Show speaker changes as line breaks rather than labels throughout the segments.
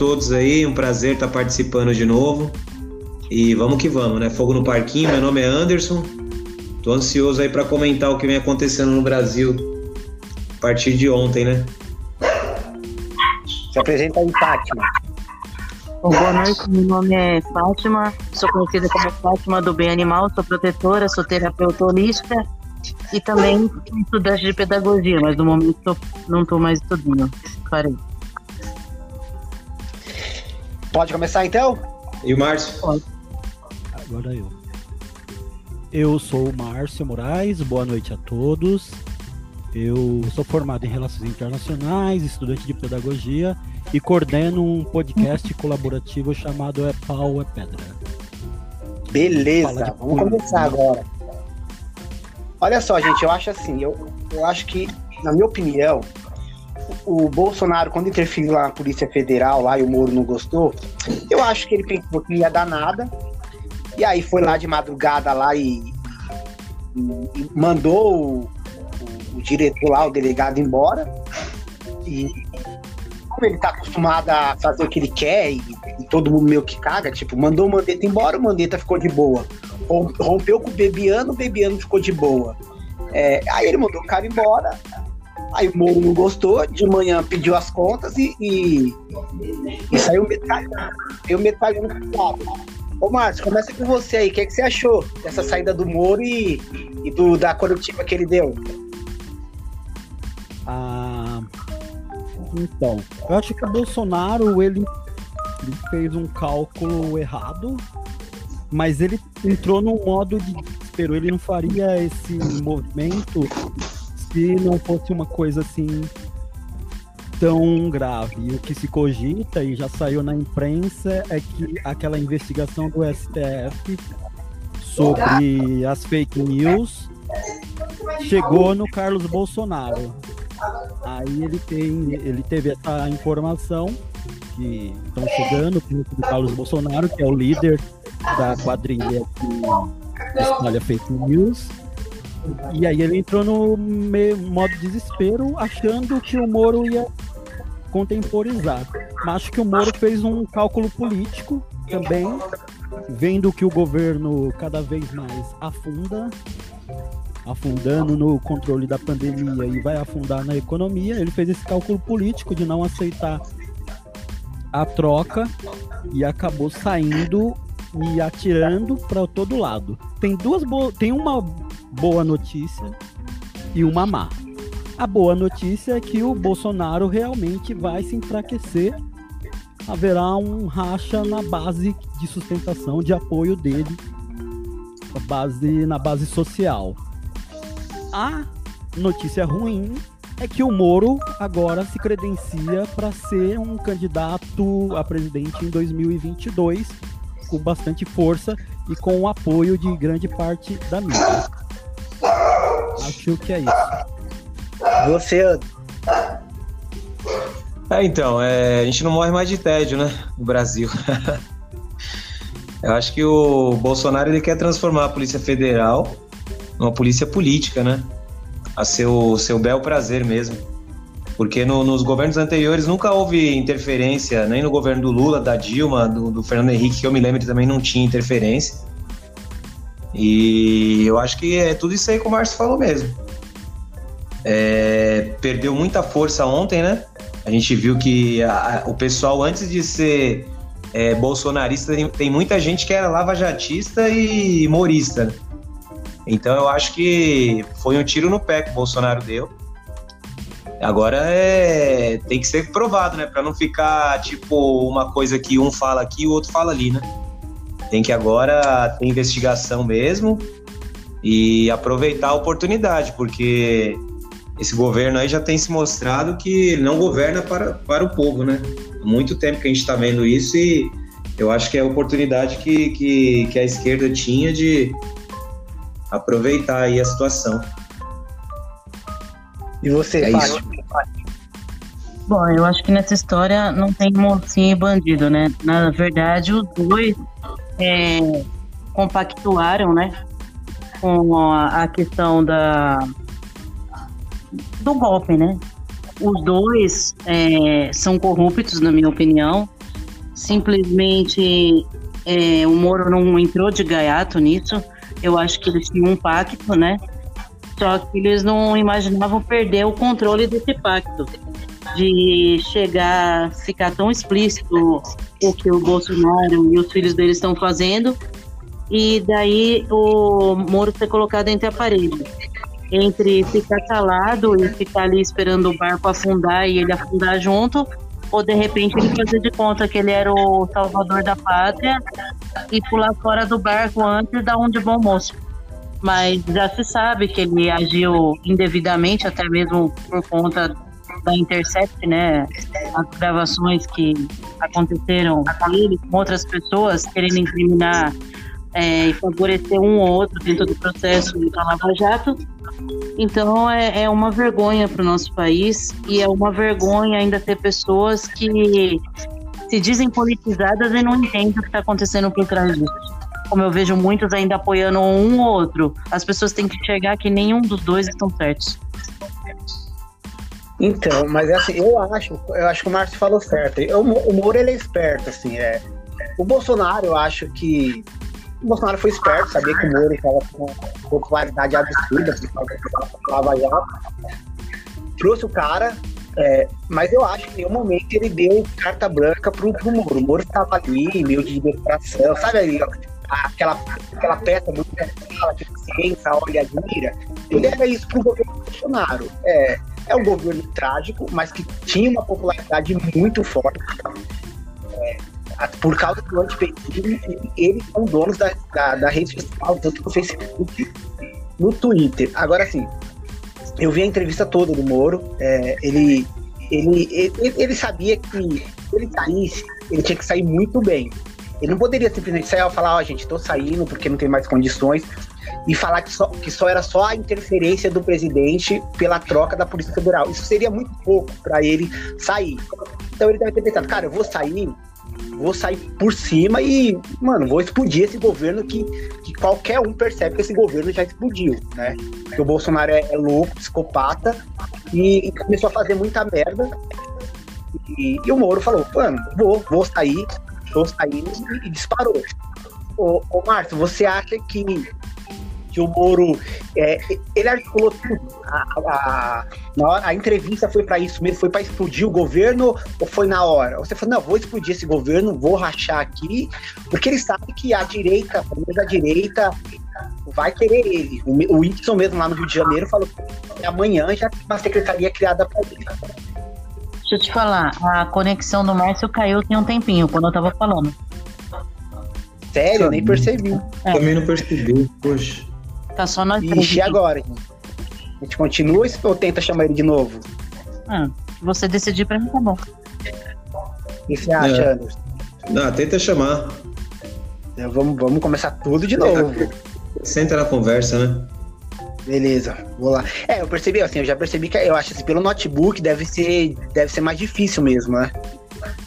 todos aí, um prazer estar participando de novo. E vamos que vamos, né? Fogo no Parquinho, meu nome é Anderson. Tô ansioso aí para comentar o que vem acontecendo no Brasil a partir de ontem, né?
Se apresenta aí, Fátima.
Bom, boa noite, meu nome é Fátima, sou conhecida como Fátima do Bem Animal, sou protetora, sou terapeuta holística e também estudante de pedagogia, mas no momento não estou mais estudando. Parei.
Pode começar então?
E o Márcio?
Agora eu. Eu sou o Márcio Moraes, boa noite a todos. Eu sou formado em Relações Internacionais, estudante de Pedagogia e coordeno um podcast colaborativo chamado É Pau, é Pedra.
Beleza, vamos começar agora. Olha só, gente, eu acho assim, eu, eu acho que, na minha opinião, o Bolsonaro, quando interferiu lá na Polícia Federal lá e o Moro não gostou, eu acho que ele pensou que não ia dar nada. E aí foi lá de madrugada lá e, e, mandou o, o, o, diretor lá, o delegado, embora. E como ele tá acostumado a fazer o que ele quer e, e todo mundo meio que caga, tipo, mandou o Mandetta embora, o Mandetta ficou de boa. Rompeu com o Bebiano, o Bebiano ficou de boa. É, aí ele mandou o cara embora, Aí o Moro não gostou, de manhã pediu as contas e, e, e saiu metralhando. Saiu metralhando Ô, Márcio, começa com você aí. O que, é que você achou dessa saída do Moro e, e do, da coletiva que ele deu?
Ah, então, eu acho que o Bolsonaro ele, ele fez um cálculo errado, mas ele entrou num modo de desespero. Ele não faria esse movimento se não fosse uma coisa assim tão grave. o que se cogita e já saiu na imprensa é que aquela investigação do STF sobre as fake news chegou no Carlos Bolsonaro. Aí ele tem, ele teve essa informação que estão chegando do Carlos Bolsonaro, que é o líder da quadrilha que espalha fake news. E aí ele entrou no modo desespero, achando que o Moro ia contemporizar. Mas acho que o Moro fez um cálculo político também, vendo que o governo cada vez mais afunda, afundando no controle da pandemia e vai afundar na economia. Ele fez esse cálculo político de não aceitar a troca e acabou saindo e atirando para todo lado. Tem duas tem uma boa notícia e uma má. A boa notícia é que o Bolsonaro realmente vai se enfraquecer. Haverá um racha na base de sustentação, de apoio dele, na base, na base social. A notícia ruim é que o Moro agora se credencia para ser um candidato a presidente em 2022 com bastante força e com o apoio de grande parte da mídia. Acho que é isso.
Você.
É, então, é, a gente não morre mais de tédio, né? No Brasil. Eu acho que o Bolsonaro ele quer transformar a Polícia Federal numa polícia política, né? A seu, seu bel prazer mesmo. Porque no, nos governos anteriores nunca houve interferência, nem no governo do Lula, da Dilma, do, do Fernando Henrique, que eu me lembro também não tinha interferência. E eu acho que é tudo isso aí que o Márcio falou mesmo. É, perdeu muita força ontem, né? A gente viu que a, o pessoal, antes de ser é, bolsonarista, tem, tem, muita gente que era lavajatista e morista. Né? Então eu acho que foi um tiro no pé que o Bolsonaro deu. Agora é tem que ser provado, né? Para não ficar tipo uma coisa que um fala aqui e o outro fala ali, né? Tem que agora ter investigação mesmo e aproveitar a oportunidade, porque esse governo aí já tem se mostrado que não governa para, para o povo, né? Há muito tempo que a gente está vendo isso e eu acho que é a oportunidade que, que, que a esquerda tinha de aproveitar aí a situação.
E você, é isso.
Bom, eu acho que nessa história não tem mocinho e bandido, né? Na verdade, os dois é, compactuaram, né? Com a, a questão da do golpe, né? Os dois é, são corruptos, na minha opinião. simplesmente é, o Moro não entrou de gaiato nisso. Eu acho que eles tinham um pacto, né? Só que eles não imaginavam perder o controle desse pacto. De chegar, ficar tão explícito o que o Bolsonaro e os filhos deles estão fazendo, e daí o Moro ser colocado entre a parede. Entre ficar calado e ficar ali esperando o barco afundar e ele afundar junto, ou de repente ele fazer de conta que ele era o salvador da pátria e pular fora do barco antes da um de bom moço. Mas já se sabe que ele agiu indevidamente, até mesmo por conta da Intercept, né? As gravações que aconteceram com ele, com outras pessoas querendo incriminar é, e favorecer um ou outro dentro do processo da Lava Jato. Então é, é uma vergonha para o nosso país e é uma vergonha ainda ter pessoas que se dizem politizadas e não entendem o que está acontecendo por trás disso. Como eu vejo muitos ainda apoiando um ou outro, as pessoas têm que enxergar que nenhum dos dois estão certos.
Então, mas assim, eu acho, eu acho que o Márcio falou certo. Eu, o Moro ele é esperto, assim, é. O Bolsonaro, eu acho que o Bolsonaro foi esperto, sabia que o Moro estava com popularidade absurda Lava Jato. Trouxe o cara, é, mas eu acho que em nenhum momento ele deu carta branca pro, pro Moro. O Moro estava ali, meio de decoração, sabe ali, aquela, aquela peça muito fala que ciência, olha, admira. Ele era isso pro governo Bolsonaro. É, é um governo trágico, mas que tinha uma popularidade muito forte. É, por causa do antipetismo, eles são donos da, da, da, rede social, tanto no Facebook, no Twitter. Agora, assim, eu vi a entrevista toda do Moro, é, ele, ele, ele, ele, sabia que se ele saísse, ele tinha que sair muito bem. Ele não poderia simplesmente sair e falar, ó, oh, gente, tô saindo porque não tem mais condições, e falar que só, que só era só a interferência do presidente pela troca da Polícia Federal. Isso seria muito pouco para ele sair. Então ele deve ter pensado, cara, eu vou sair vou sair por cima e, mano, vou explodir esse governo que, que qualquer um percebe que esse governo já explodiu, né? Que o Bolsonaro é, é louco, psicopata e, e, começou a fazer muita merda. E, e, o Moro falou, mano, vou, vou sair, vou sair e, e disparou. Ô, ô Márcio, você acha que que o Moro é, ele articulou tudo. A, a, a, entrevista foi para isso mesmo, foi para explodir o governo ou foi na hora? Você falou, não, vou explodir esse governo, vou rachar aqui, porque ele sabe que a direita, a direita vai querer ele. O, o Y mesmo lá no Rio de Janeiro falou que amanhã já tem uma secretaria criada para ele.
Deixa eu te falar, a conexão do Márcio caiu tem um tempinho, quando eu tava falando.
Sério? Nem percebi.
É. Também não percebi, poxa.
Tá só nós
Ixi, e agora? A gente continua ou tenta chamar ele de novo?
Ah, você decidir pra mim, tá bom.
O que você acha, é. Anderson?
Não, tenta chamar.
Então, vamos, vamos começar tudo de novo.
Senta na conversa, né?
Beleza, vou lá. É, eu percebi, assim, eu já percebi que eu acho assim, pelo notebook deve ser, deve ser mais difícil mesmo, né?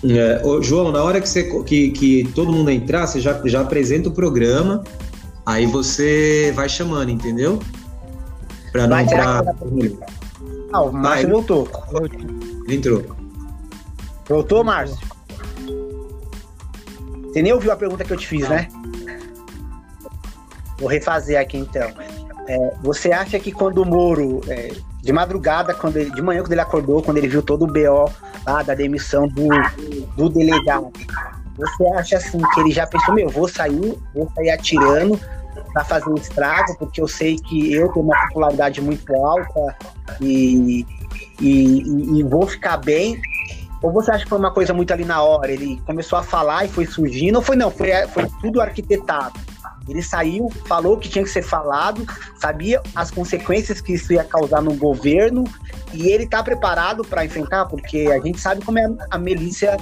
É, ô, João, na hora que, você, que, que todo mundo entrar, você já, já apresenta o programa Aí você vai chamando, entendeu? Pra não. Pra...
Ah, o Márcio vai. voltou.
Entrou.
Voltou, Márcio? Você nem ouviu a pergunta que eu te fiz, né? Vou refazer aqui então. É, você acha que quando o Moro, é, de madrugada, quando ele, de manhã, quando ele acordou, quando ele viu todo o BO lá da demissão do, do delegado, você acha assim que ele já pensou, meu, vou sair, vou sair atirando para fazer um estrago, porque eu sei que eu tenho uma popularidade muito alta e, e, e, vou ficar bem? Ou você acha que foi uma coisa muito ali na hora? Ele começou a falar e foi surgindo, ou foi não? Foi, foi tudo arquitetado. Ele saiu, falou que tinha que ser falado, sabia as consequências que isso ia causar no governo e ele está preparado para enfrentar, porque a gente sabe como é a milícia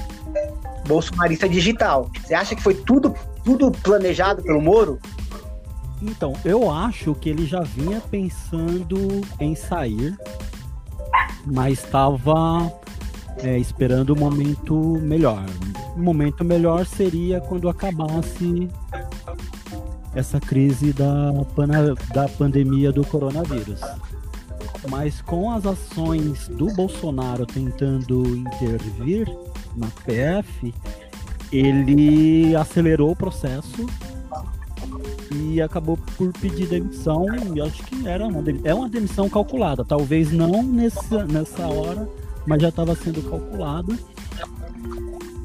bolsonarista digital. Você acha que foi tudo, tudo planejado pelo Moro?
Então, eu acho que ele já vinha pensando em sair, mas estava é, esperando o um momento melhor. O momento melhor seria quando acabasse essa crise da, da pandemia do coronavírus. Mas com as ações do Bolsonaro tentando intervir na PF, ele acelerou o processo e acabou por pedir demissão. E acho que era uma, é uma demissão calculada, talvez não nessa, nessa hora, mas já estava sendo calculado.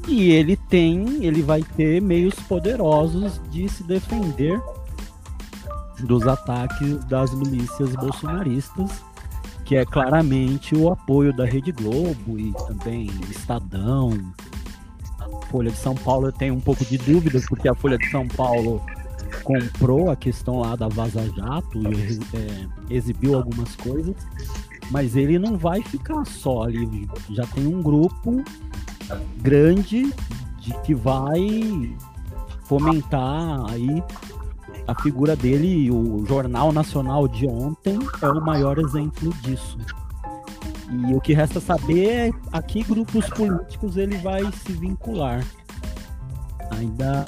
E ele tem, ele vai ter meios poderosos de se defender dos ataques das milícias bolsonaristas, que é claramente o apoio da Rede Globo e também Estadão. Folha de São Paulo eu tenho um pouco de dúvidas, porque a Folha de São Paulo comprou a questão lá da Vaza Jato e é, exibiu algumas coisas, mas ele não vai ficar só ali. Já tem um grupo grande de que vai fomentar aí a figura dele, o Jornal Nacional de ontem é o maior exemplo disso. E o que resta saber é a que grupos políticos ele vai se vincular. Ainda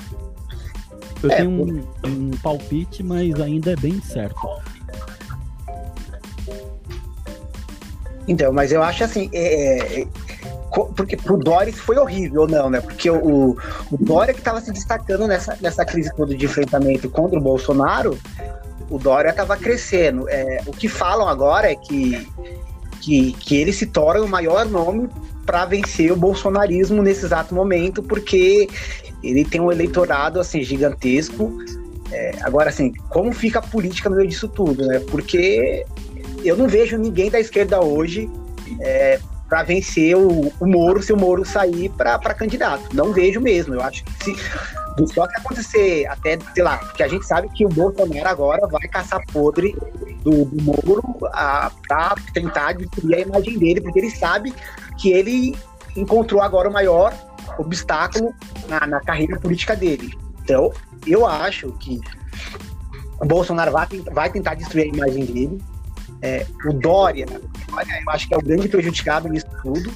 eu é, tenho um, um palpite, mas ainda é bem certo.
Então, mas eu acho assim, é, é porque pro Dória foi horrível, não, né? Porque o, o Dória que estava se destacando nessa, nessa crise toda de enfrentamento contra o Bolsonaro, o Dória estava crescendo. É, o que falam agora é que, que, que ele se torna o maior nome para vencer o bolsonarismo nesse exato momento, porque ele tem um eleitorado assim gigantesco. É, agora, assim, como fica a política no meio disso tudo, né? Porque eu não vejo ninguém da esquerda hoje é, para vencer o, o Moro se o Moro sair para candidato. Não vejo mesmo. Eu acho que se só se acontecer até, sei lá, porque a gente sabe que o Bolsonaro agora vai caçar podre do, do Moro para tentar destruir a imagem dele, porque ele sabe que ele encontrou agora o maior obstáculo na, na carreira política dele. Então, eu acho que o Bolsonaro vai, vai tentar destruir a imagem dele. É, o Dória, eu acho que é o grande prejudicado nisso tudo.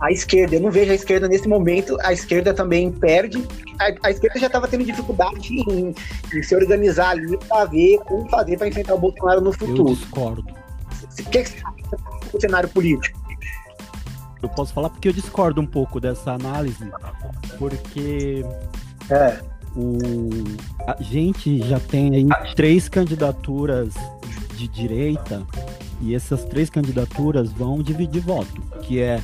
A esquerda, eu não vejo a esquerda nesse momento, a esquerda também perde. A, a esquerda já estava tendo dificuldade em, em, se organizar ali para ver como fazer para enfrentar o Bolsonaro no futuro. Eu
discordo.
O que, é que você acha do cenário político?
Eu posso falar porque eu discordo um pouco dessa análise, porque
é.
o, a gente já tem aí três candidaturas de direita e essas três candidaturas vão dividir voto, que é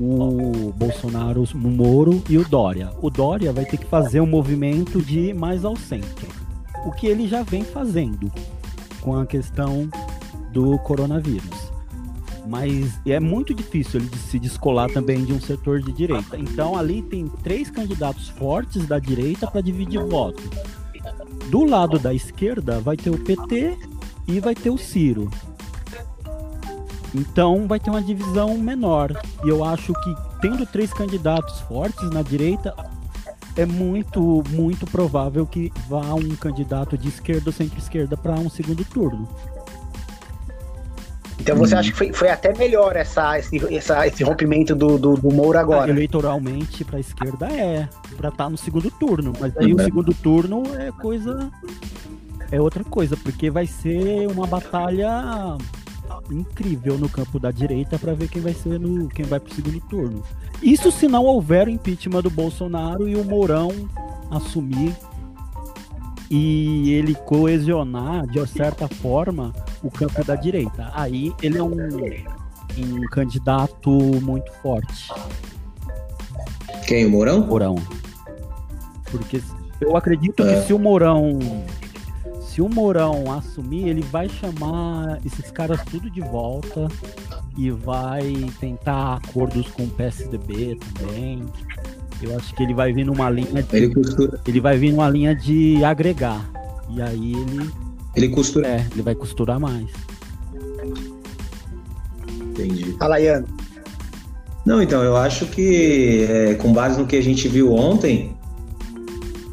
o Bolsonaro, o Moro e o Dória. O Dória vai ter que fazer um movimento de ir mais ao centro, o que ele já vem fazendo com a questão do coronavírus. Mas é muito difícil ele se descolar também de um setor de direita. Então ali tem três candidatos fortes da direita para dividir voto. Do lado da esquerda vai ter o PT e vai ter o Ciro. Então vai ter uma divisão menor. E eu acho que tendo três candidatos fortes na direita, é muito, muito provável que vá um candidato de esquerda ou centro-esquerda para um segundo turno.
Então você hum. acha que foi, foi até melhor essa, esse, essa, esse rompimento do, do, do Moura agora?
eleitoralmente, para a esquerda é, para estar tá no segundo turno. Mas aí o uhum. segundo turno é coisa. É outra coisa, porque vai ser uma batalha incrível no campo da direita para ver quem vai ser no quem vai para o segundo turno. Isso se não houver o impeachment do Bolsonaro e o Mourão assumir e ele coesionar de certa forma o campo da direita. Aí ele é um, um candidato muito forte.
Quem? O Mourão?
Mourão. Porque eu acredito é. que se o Mourão se o Mourão assumir, ele vai chamar esses caras tudo de volta e vai tentar acordos com o PSDB também. Eu acho que ele vai vir numa linha de, ele, costura. ele vai vir numa linha de agregar. E aí ele
ele costura.
É, ele vai costurar mais.
Entendi.
Fala, Ian.
Não, então, eu acho que, é, com base no que a gente viu ontem,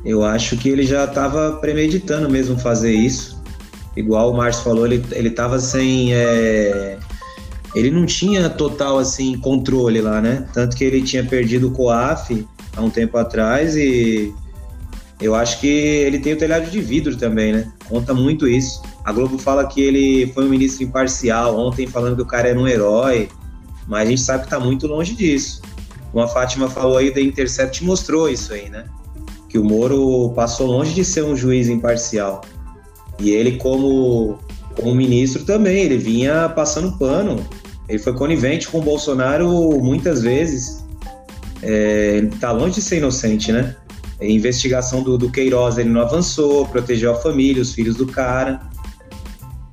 eu acho que ele já estava premeditando mesmo fazer isso. Igual o Márcio falou, ele, ele tava sem. É... Ele não tinha total assim controle lá, né? Tanto que ele tinha perdido o COAF há um tempo atrás e eu acho que ele tem o telhado de vidro também, né? Conta muito isso. A Globo fala que ele foi um ministro imparcial ontem, falando que o cara era um herói, mas a gente sabe que tá muito longe disso. Como a Fátima falou aí, The Intercept mostrou isso aí, né? Que o Moro passou longe de ser um juiz imparcial. E ele, como, como ministro também, ele vinha passando pano. Ele foi conivente com o Bolsonaro muitas vezes. É, tá longe de ser inocente, né? A investigação do, do Queiroz ele não avançou, protegeu a família, os filhos do cara.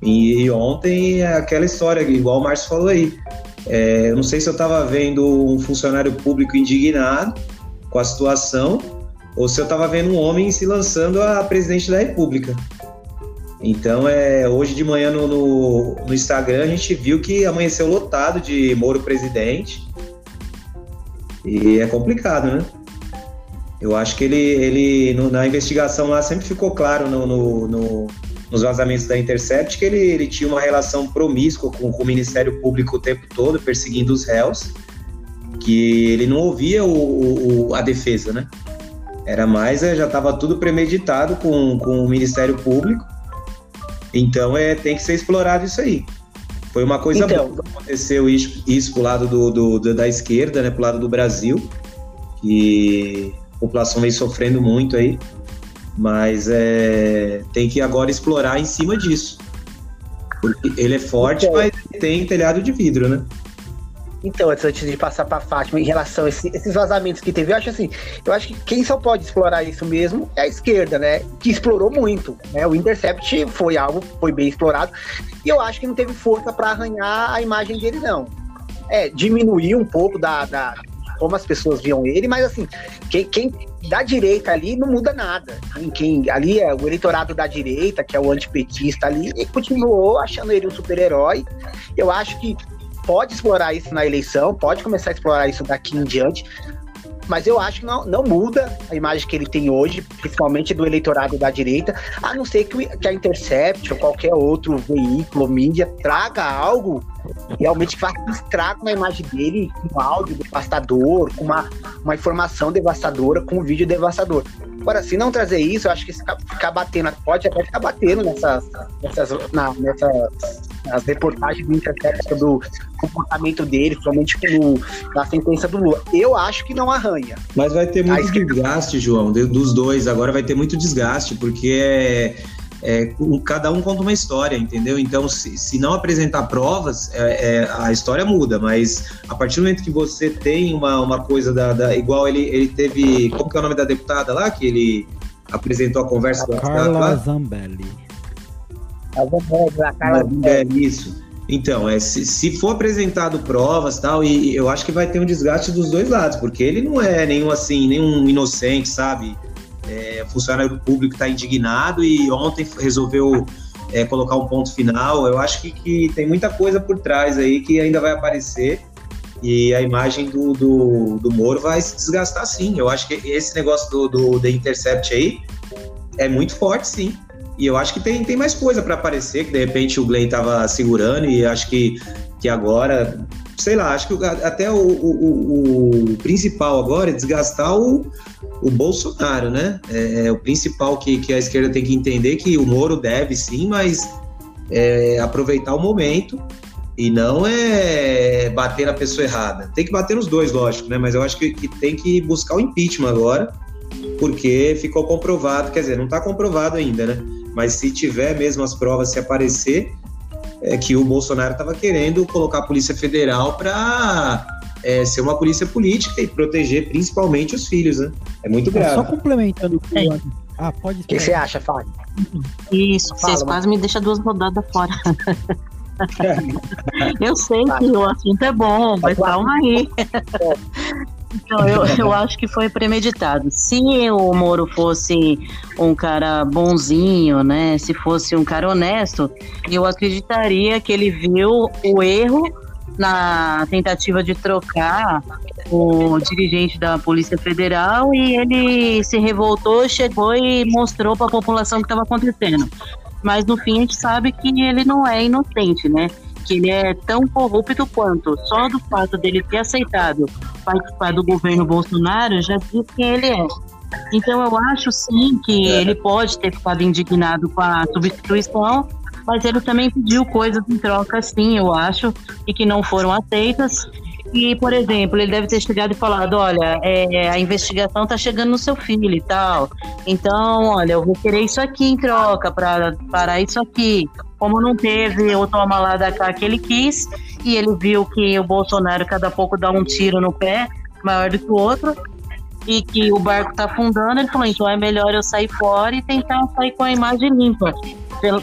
E, e ontem é aquela história, igual o Márcio falou aí. É, eu não sei se eu estava vendo um funcionário público indignado com a situação ou se eu estava vendo um homem se lançando a presidente da República. Então, é, hoje de manhã no, no, no Instagram a gente viu que amanheceu lotado de Moro presidente. E é complicado, né? Eu acho que ele, ele no, na investigação lá sempre ficou claro no, no, no, nos vazamentos da Intercept que ele, ele tinha uma relação promíscua com, com, o Ministério Público o tempo todo, perseguindo os réus, que ele não ouvia o, o a defesa, né? Era mais, é, já estava tudo premeditado com, com o Ministério Público então é, tem que ser explorado isso aí. Foi uma coisa então, boa que aconteceu isso, isso pro lado do, do, do, da esquerda, né, pro lado do Brasil, que a população vem sofrendo muito aí, mas é, tem que agora explorar em cima disso. Porque ele é forte, então, mas tem telhado de vidro, né?
Então, antes de passar para Fátima, em relação a esse, esses vazamentos que teve, eu acho assim, eu acho que quem só pode explorar isso mesmo é a esquerda, né? Que explorou muito, né? O Intercept foi algo, foi bem explorado, e eu acho que não teve força para arranhar a imagem dele, não. É, diminuiu um pouco da, da como as pessoas viam ele, mas assim, quem, quem da direita ali não muda nada. Quem, quem ali é o eleitorado da direita, que é o antipetista ali, e continuou achando ele um super-herói. Eu acho que pode explorar isso na eleição, pode começar a explorar isso daqui em diante, mas eu acho que não, não muda a imagem que ele tem hoje, principalmente do eleitorado da direita, a não ser que, que a Intercept ou qualquer outro veículo, mídia, traga algo realmente que faça um estrago na imagem dele, com áudio devastador, com uma, uma informação devastadora, com um vídeo devastador. Agora, se não trazer isso, eu acho que ficar batendo, pode até ficar batendo nessas, nessas, na, nessas as reportagens do Intercept sobre o comportamento dele, principalmente no, na sentença do Lula. Eu acho que não arranha.
Mas vai ter muito desgaste, João, dos dois. Agora vai ter muito desgaste, porque é, é, cada um conta uma história, entendeu? Então, se, se não apresentar provas, é, é, a história muda, mas a partir do momento que você tem uma, uma coisa da, da, Igual ele, ele teve. Como que é o nome da deputada lá? Que ele apresentou a conversa
a Carla Zambelli.
A Carla Zambelli. Isso. Então, é, se, se, for apresentado provas tal, e eu acho que vai ter um desgaste dos dois lados, porque ele não é nenhum assim, nenhum inocente, sabe? É, funcionário público está indignado e ontem resolveu é, colocar um ponto final. Eu acho que, que, tem muita coisa por trás aí que ainda vai aparecer e a imagem do, do, do Moro vai se desgastar sim. Eu acho que esse negócio do, do The Intercept aí é muito forte, sim. E eu acho que tem, tem mais coisa para aparecer, que de repente o Glenn estava segurando e acho que, que agora, sei lá, acho que até o, o, o principal agora é desgastar o, o Bolsonaro, né? É, é, o principal que, que a esquerda tem que entender que o Moro deve sim, mas é, aproveitar o momento e não é bater na pessoa errada. Tem que bater nos dois, lógico, né? Mas eu acho que, que tem que buscar o impeachment agora, porque ficou comprovado, quer dizer, não está comprovado ainda, né? Mas se tiver mesmo as provas, se aparecer, é que o Bolsonaro estava querendo colocar a Polícia Federal para é, ser uma polícia política e proteger principalmente os filhos, né? É muito grave.
Só complementando
é. Ah, pode. O que você acha, Fábio?
Isso, Fala, vocês quase me deixam duas rodadas fora. eu sei que o assunto é bom, mas calma aí. Então, eu, eu acho que foi premeditado. Se o Moro fosse um cara bonzinho, né? Se fosse um cara honesto, eu acreditaria que ele viu o erro na tentativa de trocar o dirigente da Polícia Federal e ele se revoltou, chegou e mostrou para a população o que estava acontecendo. Mas no fim a gente sabe que ele não é inocente, né? Que ele é tão corrupto quanto. Só do fato dele ter aceitado participar do governo Bolsonaro já diz quem ele é. Então eu acho sim que é. ele pode ter ficado indignado com a substituição, mas ele também pediu coisas em troca, sim, eu acho, e que não foram aceitas. Que, por exemplo, ele deve ter chegado e falado: olha, é, a investigação tá chegando no seu filho e tal. Então, olha, eu vou querer isso aqui em troca para parar isso aqui. Como não teve o toma lá da cá que ele quis, e ele viu que o Bolsonaro cada pouco dá um tiro no pé, maior do que o outro, e que o barco tá afundando, ele falou: então é melhor eu sair fora e tentar sair com a imagem limpa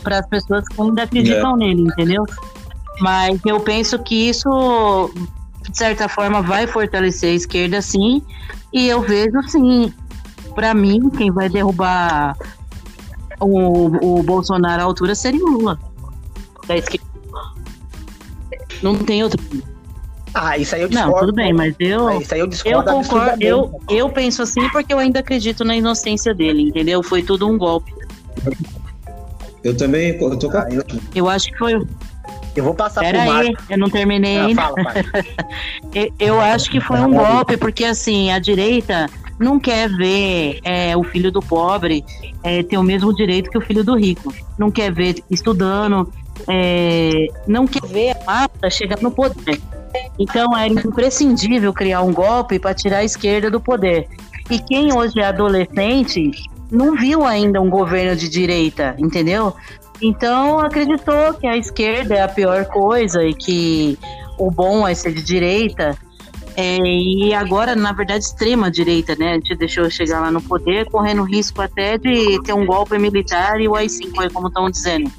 para as pessoas que ainda acreditam é. nele, entendeu? Mas eu penso que isso de certa forma, vai fortalecer a esquerda, sim. E eu vejo, sim, para mim, quem vai derrubar o, o Bolsonaro à altura seria o Lula. Da esquerda. Não tem outro.
Ah, isso aí eu discordo.
Não, tudo bem, mas eu.
Ah, isso aí eu discordo.
Eu concordo, eu, eu penso assim porque eu ainda acredito na inocência dele, entendeu? Foi tudo um golpe.
Eu também, eu tô com
ah, eu... eu acho que foi.
Eu vou passar
Pera por aí, eu não terminei ah, ainda. Fala, eu acho que foi um golpe, porque assim, a direita não quer ver é, o filho do pobre é, ter o mesmo direito que o filho do rico. Não quer ver estudando, é, não quer ver a massa chegar no poder. Então era imprescindível criar um golpe para tirar a esquerda do poder. E quem hoje é adolescente não viu ainda um governo de direita, entendeu? Então acreditou que a esquerda é a pior coisa e que o bom é ser de direita. É, e agora, na verdade, extrema direita, né? A gente deixou chegar lá no poder, correndo risco até de ter um golpe militar e o AI-5, como estão dizendo.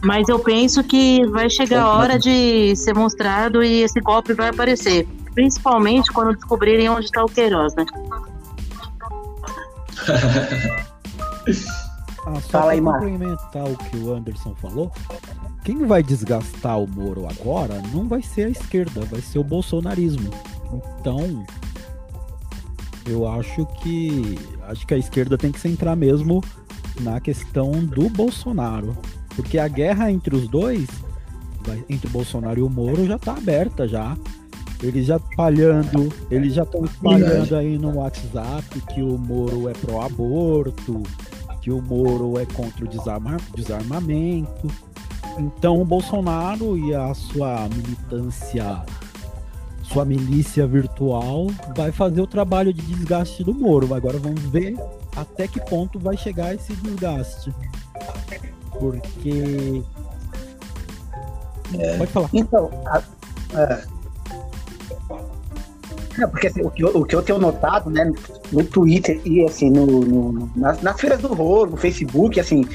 Mas eu penso que vai chegar a hora de ser mostrado e esse golpe vai aparecer. Principalmente quando descobrirem onde está o Queiroz, né?
Ah, só Fala aí, complementar o que o Anderson falou, quem vai desgastar o Moro agora não vai ser a esquerda, vai ser o bolsonarismo. Então, eu acho que acho que a esquerda tem que centrar mesmo na questão do Bolsonaro, porque a guerra entre os dois, entre o Bolsonaro e o Moro já está aberta já. Eles já espalhando, eles já estão espalhando aí no WhatsApp que o Moro é pró-aborto, que o Moro é contra o desarma, desarmamento. Então o Bolsonaro e a sua militância, sua milícia virtual, vai fazer o trabalho de desgaste do Moro. Agora vamos ver até que ponto vai chegar esse desgaste. Porque.
É. Pode falar. Então, a, é, é, porque assim, o, que eu, o que eu tenho notado, né, no Twitter e assim, no, no nas, nas feiras do horror, no Facebook, assim,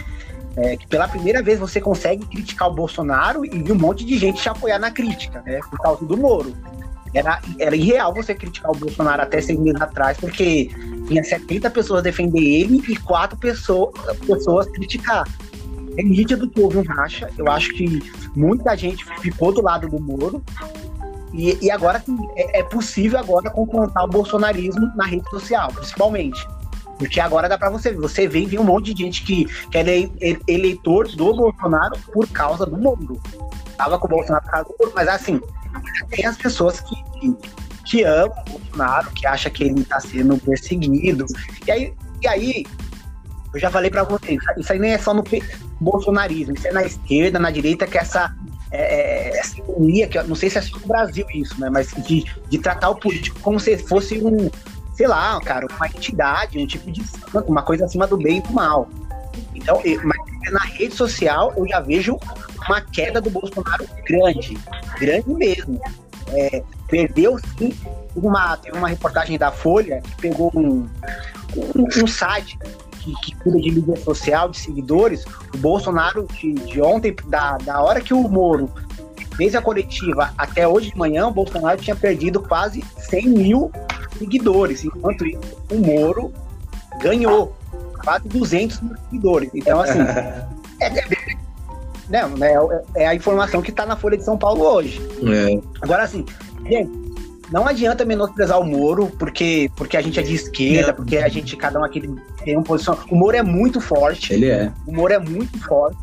é, que pela primeira vez você consegue criticar o Bolsonaro e um monte de gente te apoiar na crítica, né, por causa do Moro. Era, era irreal você criticar o Bolsonaro até seis meses atrás, porque tinha 70 pessoas defender ele e quatro pessoas, pessoas criticar. É nítido que houve um racha. Eu acho que muita gente ficou do lado do Moro e, e agora é, é possível agora confrontar o bolsonarismo na rede social, principalmente. Porque agora dá para você ver. Você vê, vê um monte de gente que, que é eleitor do Bolsonaro por causa do mundo. Tava com o Bolsonaro por causa do mundo, mas assim, tem as pessoas que, que, amam o Bolsonaro, que acham que ele tá sendo perseguido. E aí, e aí eu já falei para vocês, isso aí nem é só no bolsonarismo, isso é na esquerda, na direita, que essa é, é, essa ironia, que eu não sei se é só no Brasil isso, né? Mas de, de tratar o político como se fosse um, sei lá, cara, uma entidade, um tipo de santo, uma coisa acima do bem e do mal. Então, mas na rede social eu já vejo uma queda do Bolsonaro grande, grande mesmo. É, perdeu sim uma, teve uma reportagem da Folha que pegou um, um, um site que, que cuida de mídia social, de seguidores, o Bolsonaro, de, de ontem, da, da hora que o Moro fez a coletiva até hoje de manhã, o Bolsonaro tinha perdido quase 100 mil seguidores, enquanto isso, o Moro ganhou quase 200 mil seguidores. Então, assim, é, é, não, né, é, é a informação que está na Folha de São Paulo hoje. É. Agora, assim, gente, não adianta menosprezar o Moro, porque, porque a gente é de esquerda, porque a gente, cada um aqui tem uma posição. O Moro é muito forte.
Ele é.
O Moro é muito forte.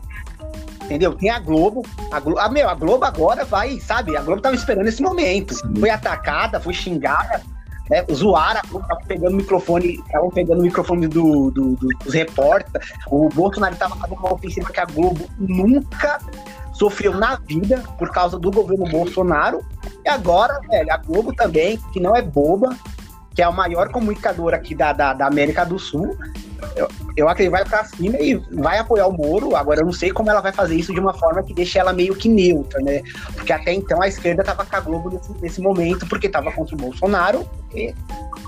Entendeu? Tem a Globo. A Globo, ah, meu, a Globo agora vai, sabe? A Globo tava esperando esse momento. Sim. Foi atacada, foi xingada, né? Zoaram, a Globo tava pegando o microfone, estavam pegando o microfone do, do, do, dos repórteres. O Bolsonaro tava fazendo uma ofensiva que a Globo nunca sofreu na vida por causa do governo Bolsonaro E agora, velho, a Globo também, que não é boba, que é a maior comunicadora aqui da, da, da América do Sul, eu, eu acredito vai pra cima e vai apoiar o Moro. Agora, eu não sei como ela vai fazer isso de uma forma que deixe ela meio que neutra, né? Porque até então a esquerda tava com a Globo nesse, nesse momento, porque tava contra o Bolsonaro e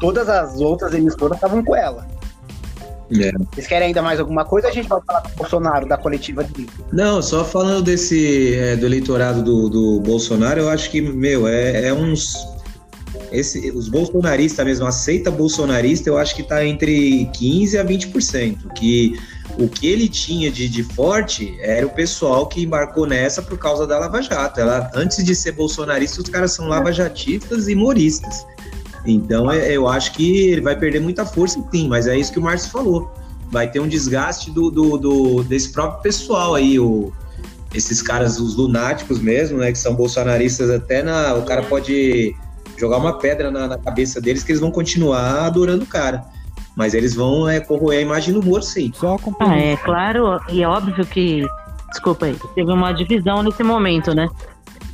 todas as outras emissoras estavam com ela. É. Vocês querem ainda mais alguma coisa? A gente vai falar com o Bolsonaro da coletiva dele.
Não, só falando desse é, do eleitorado do, do Bolsonaro, eu acho que, meu, é, é uns esse, os bolsonaristas mesmo, aceita bolsonarista, eu acho que está entre 15% a 20%. Que o que ele tinha de, de forte era o pessoal que embarcou nessa por causa da Lava Jato. Ela, antes de ser bolsonarista, os caras são lavajatistas e moristas. Então é, eu acho que ele vai perder muita força, sim, mas é isso que o Márcio falou. Vai ter um desgaste do, do, do desse próprio pessoal aí, o, esses caras, os lunáticos mesmo, né? Que são bolsonaristas até na. O cara pode jogar uma pedra na, na, cabeça deles que eles vão continuar adorando o cara. Mas eles vão é, corroer a imagem do Moro, sim.
Só ah, é claro, e é óbvio que, desculpa aí, teve uma divisão nesse momento, né?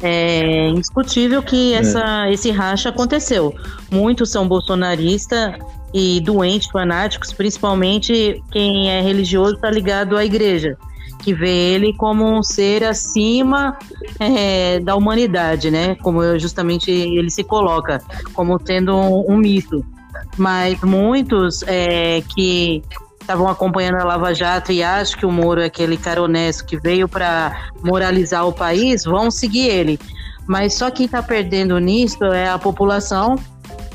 É indiscutível que é. essa, é. esse racha aconteceu. Muitos são bolsonaristas e doentes, fanáticos, principalmente quem é religioso está ligado à igreja que vê ele como um ser acima é, da humanidade, né? Como justamente ele se coloca, como tendo um, um mito. Mas muitos é, que estavam acompanhando a Lava Jato e acham que o Moro é aquele cara honesto que veio para moralizar o país, vão seguir ele. Mas só quem está perdendo nisso é a população.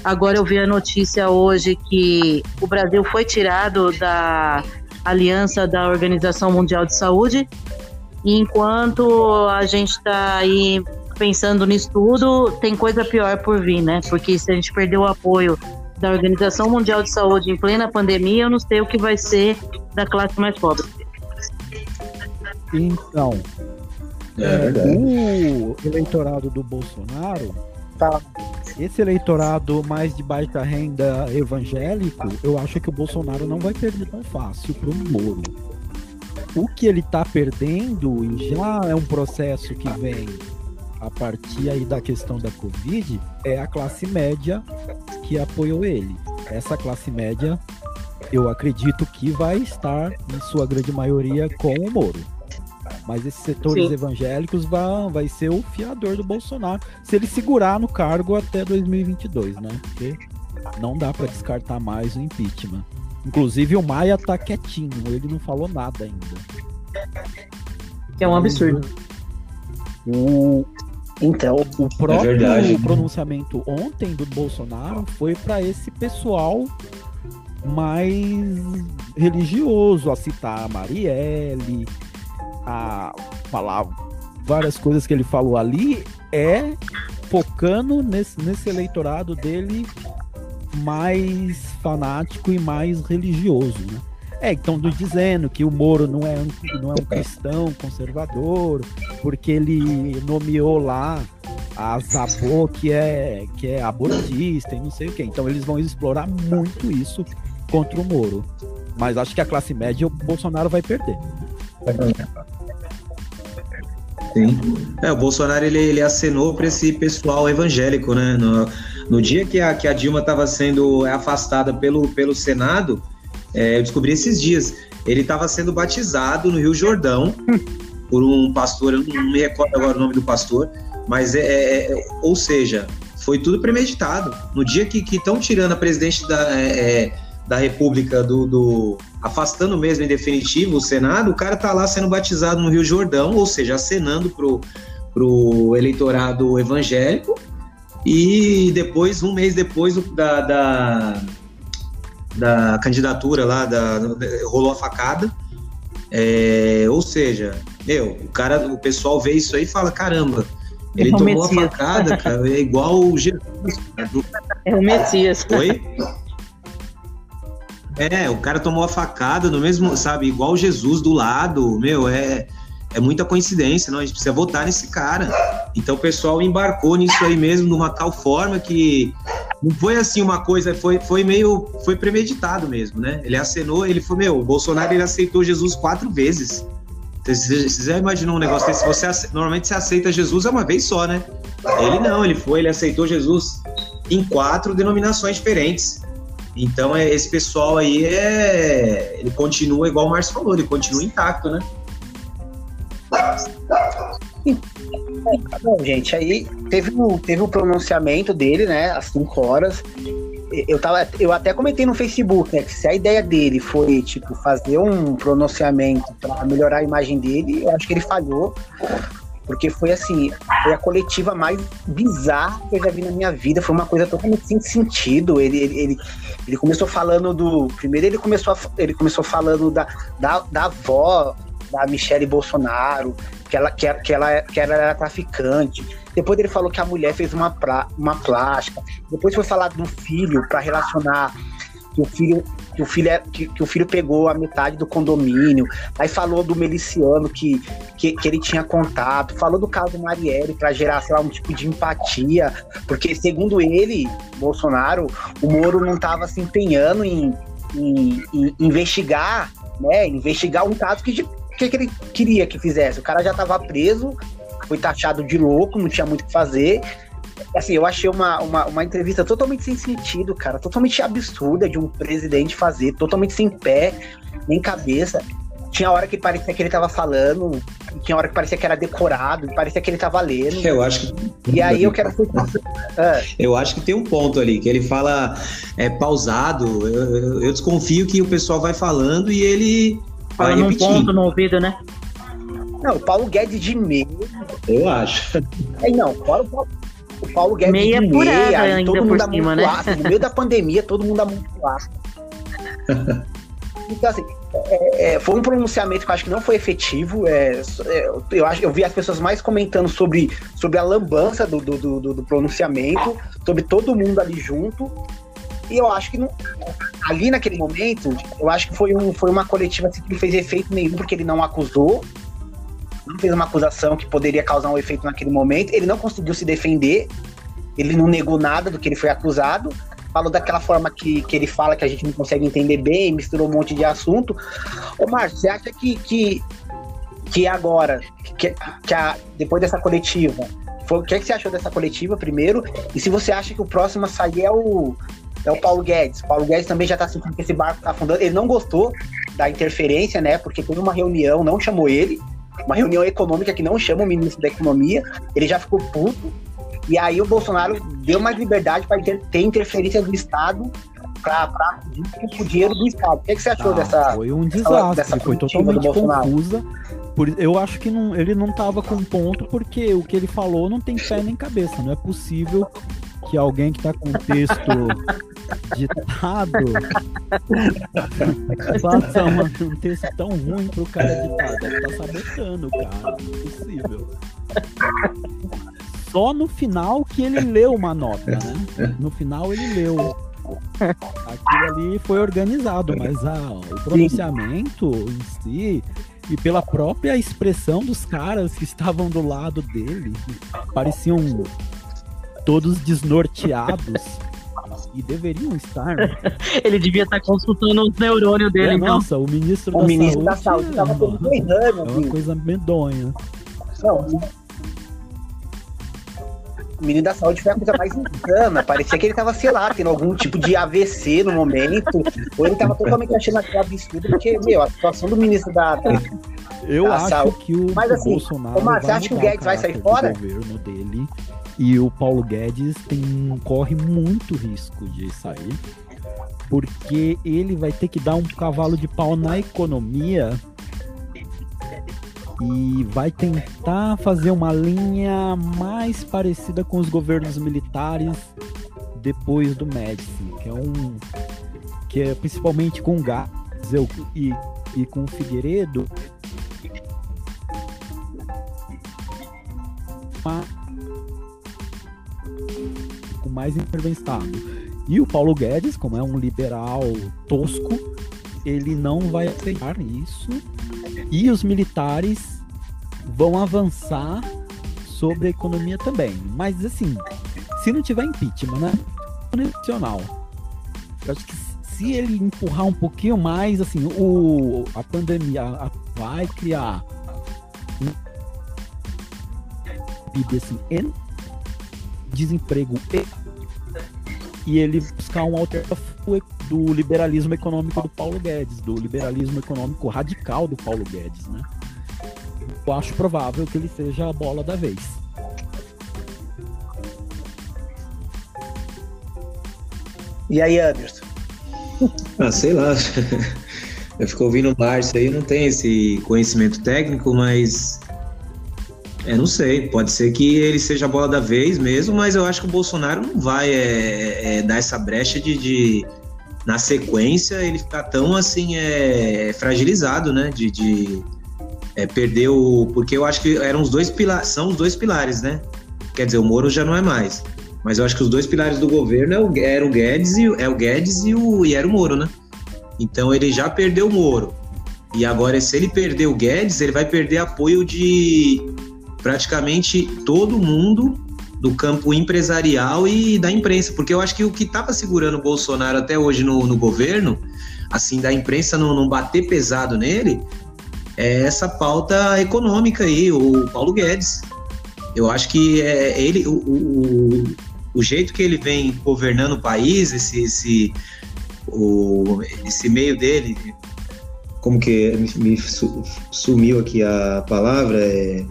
Agora eu vi a notícia hoje que o Brasil foi tirado da aliança da Organização Mundial de Saúde. E enquanto a gente está aí pensando nisso tudo, tem coisa pior por vir, né? Porque se a gente perder o apoio da Organização Mundial de Saúde em plena pandemia, eu não sei o que vai ser da classe mais pobre.
Então, é, o eleitorado do Bolsonaro tá esse eleitorado mais de baixa renda evangélico, eu acho que o Bolsonaro não vai perder tão fácil para o Moro. O que ele está perdendo, e já é um processo que vem a partir aí da questão da Covid, é a classe média que apoiou ele. Essa classe média, eu acredito que vai estar, em sua grande maioria, com o Moro. Mas esses setores Sim. evangélicos vão, vai ser o fiador do Bolsonaro se ele segurar no cargo até 2022, né? Porque não dá para descartar mais o impeachment. Inclusive o Maia tá quietinho, ele não falou nada ainda.
Que é um absurdo.
O, então, o é próprio é pronunciamento ontem do Bolsonaro foi para esse pessoal mais religioso, a citar a Marielle, a falar várias coisas que ele falou ali é focando nesse, nesse eleitorado dele mais fanático e mais religioso, né? É, então dizendo que o Moro não é, não é um cristão conservador, porque ele nomeou lá a Zabô, que é, que é abortista e não sei o que. Então eles vão explorar muito isso contra o Moro. Mas acho que a classe média o Bolsonaro vai perder.
Sim. É, o Bolsonaro ele, ele acenou para esse pessoal evangélico, né? No, no dia que a, que a Dilma estava sendo afastada pelo, pelo Senado, é, eu descobri esses dias, ele estava sendo batizado no Rio Jordão por um pastor, eu não me recordo agora o nome do pastor, mas é, é, é ou seja, foi tudo premeditado. No dia que estão tirando a presidente da, é, é da República do, do, afastando mesmo em definitivo o Senado, o cara tá lá sendo batizado no Rio Jordão, ou seja, acenando pro, pro eleitorado evangélico, e depois, um mês depois da, da, da candidatura lá, da, rolou a facada, é, ou seja, meu, o cara, o pessoal vê isso aí e fala, caramba, ele é tomou Messias. a facada, cara, é igual o Jesus.
É o Messias.
Oi? É, o cara tomou a facada no mesmo, sabe, igual Jesus do lado, meu, é, é muita coincidência, não? A gente precisa votar nesse cara. Então o pessoal embarcou nisso aí mesmo, de uma tal forma que não foi assim uma coisa, foi, foi meio, foi premeditado mesmo, né? Ele acenou, ele foi, meu, o Bolsonaro ele aceitou Jesus quatro vezes, Você, você já imaginou um negócio desse? Você, normalmente você aceita Jesus é uma vez só, né? Ele não, ele foi, ele aceitou Jesus em quatro denominações diferentes. Então, é- esse pessoal aí é. Ele continua, igual o Márcio falou, ele continua intacto, né?
Bom, gente, aí teve o, teve o pronunciamento dele, né, às 5 horas. Eu, tava, eu até comentei no Facebook, né, que se a ideia dele foi, tipo, fazer um pronunciamento para melhorar a imagem dele, eu acho que ele falhou. Porque foi assim, foi a coletiva mais bizarra que eu já vi na minha vida. Foi uma coisa totalmente sem sentido. Ele, ele, ele, ele começou falando do. Primeiro ele começou, a- ele começou falando da, da, da avó da Michelle Bolsonaro, que ela, que, que, ela, que ela era traficante. Depois ele falou que a mulher fez uma, pra, uma plástica. Depois foi falar do filho para relacionar que o filho que o filho é- que, que o filho pegou a metade do condomínio. Aí falou do miliciano que, que, que ele tinha contato. Falou do caso Marielle para gerar sei lá um tipo de empatia, porque segundo ele, Bolsonaro, o Moro não estava se empenhando em, em- em investigar, né? Investigar um caso que que, que ele queria que fizesse. O cara já estava preso, foi taxado de louco, não tinha muito o que fazer. Assim, eu achei uma, uma, uma entrevista totalmente sem sentido, cara, totalmente absurda de um presidente fazer, totalmente sem pé, nem cabeça. Tinha hora que parecia que ele tava falando, tinha hora que parecia que era decorado, parecia que ele tava lendo.
Eu acho que.
E aí eu quero. Ah,
Eu acho que tem um ponto ali, que ele fala é, pausado. Eu, eu- eu desconfio que o pessoal vai falando e ele
Falando um
repetindo.
ponto no ouvido, né?
não, o Paulo Guedes de meia.
Eu acho.
É, não, fora o Paulo, o Paulo Guedes
Meia
de meia, aí
ainda
todo
por
mundo
cima, né?
amontoado. No meio da pandemia, todo mundo amontoado. Então, assim, é, é, foi um pronunciamento que eu acho que não foi efetivo. é, é, eu, acho, eu vi as pessoas mais comentando sobre, sobre a lambança do, do- do- do pronunciamento, sobre todo mundo ali junto. E eu acho que não- ali naquele momento, eu acho que foi, um, foi uma coletiva assim, que não fez efeito nenhum, porque ele não acusou, não fez uma acusação que poderia causar um efeito naquele momento. Ele não conseguiu se defender, ele não negou nada do que ele foi acusado. Falou daquela forma que, que ele fala que a gente não consegue entender bem, misturou um monte de assunto. Ô, Márcio, você acha que, que, que agora, que, que a- depois dessa coletiva, foi- o que, é que você achou dessa coletiva primeiro? E se você acha que o próximo a sair é o, é o Paulo Guedes? O Paulo Guedes também já tá sentindo que esse barco tá afundando. Ele não gostou da interferência, né? Porque teve uma reunião, não chamou ele, uma reunião econômica que não chama o ministro da Economia. Ele já ficou puto. E aí o Bolsonaro deu mais liberdade para ter, ter interferência do Estado para o dinheiro do Estado. O que, é que você achou
Ah,
dessa.
Foi um
dessa
desastre, foi
coletiva do
totalmente confusa. Por, eu acho que não, ele não tava com ponto porque o que ele falou não tem pé nem cabeça. Não é possível que alguém que tá com o texto ditado faça uma- um texto tão ruim pro cara editar. Deve estar sabotando, cara. Não é possível. Só no final que ele leu uma nota, né? No final ele leu. Aquilo ali foi organizado, mas ah, o pronunciamento em si e pela própria expressão dos caras que estavam do lado dele, pareciam todos desnorteados e deveriam estar. né?
Ele devia estar consultando os neurônios dele,
É,
então.
nossa, o ministro,
O
da,
ministro da
saúde,
Saúde estava
é
todo
uma,
berrando,
é uma
assim.
coisa medonha.
Não, o menino da saúde foi a coisa mais insana. Parecia que ele tava, sei lá, tendo algum tipo de AVC no momento. Ou ele tava totalmente achando aquilo absurdo, porque, meu, a situação do ministro da. da-
Eu
Tá,
acho
Sal.
que o,
Mas,
o
assim,
Bolsonaro
ô, Márcio, você acha que o Guedes vai sair fora?
do governo dele e o Paulo Guedes tem, corre muito risco de sair porque ele vai ter que dar um cavalo de pau na economia e vai tentar fazer uma linha mais parecida com os governos militares depois do Médici, que é um que é principalmente com o Gazel e, e com o Figueiredo. Uma- mais intervenção. E o Paulo Guedes, como é um liberal tosco, ele não vai aceitar isso. E os militares vão avançar sobre a economia também. Mas assim, se não tiver impeachment, né? Nacional. Eu acho que se ele empurrar um pouquinho mais, assim, o, a pandemia a- vai criar PIB assim, desemprego E, e ele buscar um alternativo do liberalismo econômico do Paulo Guedes, do liberalismo econômico radical do Paulo Guedes, né? Eu acho provável que ele seja a bola da vez.
E aí, Anderson?
Ah, sei lá. Eu fico ouvindo o Márcio aí, não tem esse conhecimento técnico, mas. É, não sei. Pode ser que ele seja a bola da vez mesmo, mas eu acho que o Bolsonaro não vai é, é, dar essa brecha de, de, na sequência, ele ficar tão assim, é, fragilizado, né? De, de é, perder o. Porque eu acho que eram os dois pilares, são os dois pilares, né? Quer dizer, o Moro já não é mais. Mas eu acho que os dois pilares do governo é o, era o Guedes e é o Guedes e, o, e era o Moro, né? Então ele já perdeu o Moro. E agora, se ele perder o Guedes, ele vai perder apoio de praticamente todo mundo do campo empresarial e da imprensa, porque eu acho que o que estava segurando o Bolsonaro até hoje no, no governo, assim, da imprensa não, não, bater pesado nele, é essa pauta econômica aí, o Paulo Guedes. Eu acho que é ele, o, o, o jeito que ele vem governando o país, esse, esse, o, esse meio dele, como que me, me sumiu aqui a palavra, é...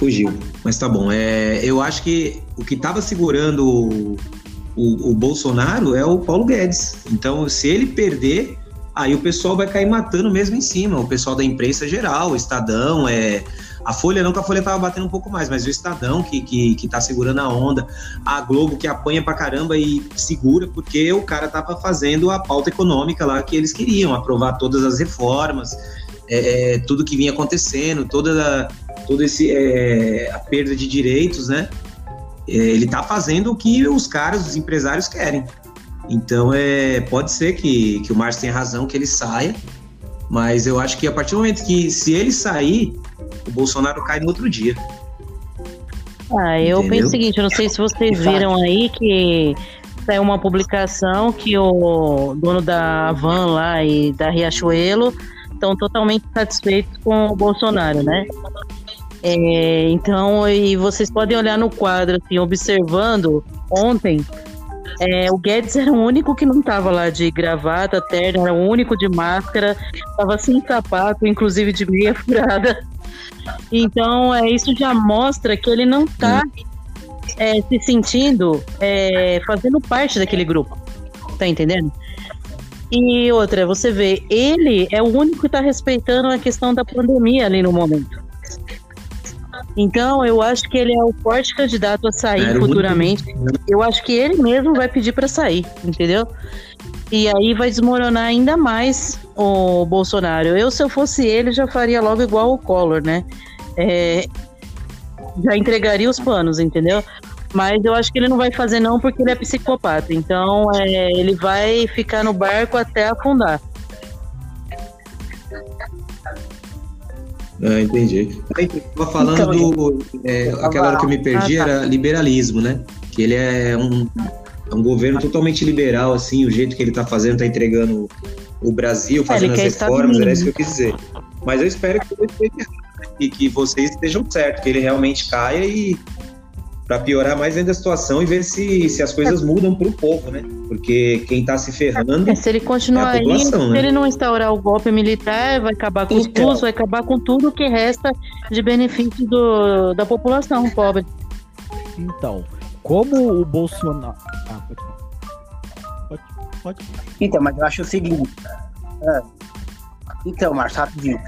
fugiu, mas tá bom. É, eu acho que o que estava segurando o, o, o, Bolsonaro é o Paulo Guedes. Então, se ele perder, aí o pessoal vai cair matando mesmo em cima. O pessoal da imprensa geral, o Estadão, é, a Folha não, que a Folha tava batendo um pouco mais, mas o Estadão que, que, que tá segurando a onda, a Globo que apanha pra caramba e segura, porque o cara tava fazendo a pauta econômica lá que eles queriam, aprovar todas as reformas, é, é tudo que vinha acontecendo, toda, toda esse, é, a perda de direitos, né? É, ele tá fazendo o que os caras, os empresários querem. Então, é, pode ser que, que o Márcio tenha razão, que ele saia, mas eu acho que a partir do momento que, se ele sair, o Bolsonaro cai no outro dia.
Ah, eu Entendeu? penso o seguinte, eu não sei se vocês viram aí que saiu uma publicação que o dono da van lá e da Riachuelo estão totalmente satisfeitos com o Bolsonaro, né? É, então, e vocês podem olhar no quadro, assim, observando ontem, é, o Guedes era o único que não estava lá de gravata, terno, era o único de máscara, estava sem sapato, inclusive de meia furada. Então, é, isso já mostra que ele não está é, se sentindo é, fazendo parte daquele grupo. Tá entendendo? E outra, você vê, ele é o único que está respeitando a questão da pandemia ali no momento. Então, eu acho que ele é o forte candidato a sair futuramente. Eu acho que ele mesmo vai pedir para sair, entendeu? E aí vai desmoronar ainda mais o Bolsonaro. Eu, se eu fosse ele, já faria logo igual o Collor, né? É, já entregaria os panos, entendeu? Mas eu acho que ele não vai fazer não porque ele é psicopata. Então é, ele vai ficar no barco até afundar.
Ah, entendi. Aí, tava falando então, do. É, aquela hora que eu me perdi ah, tá. era liberalismo, né? Que ele é um, é um governo totalmente liberal, assim, o jeito que ele tá fazendo, tá entregando o Brasil, fazendo as reformas, era isso que eu quis dizer. Mas eu espero que eu esteja e que vocês estejam certos, que ele realmente caia e para piorar mais ainda a situação e ver se, se as coisas mudam para o povo, né? Porque quem está se ferrando.
É, se ele continuar é aí, se né? ele não instaurar o golpe militar, vai acabar com então, os SUS, vai acabar com tudo que resta de benefício do, da população pobre.
Então, como o Bolsonaro. Ah,
pode, pode. Então, mas eu acho o seguinte. É, então, Márcio, rapidinho.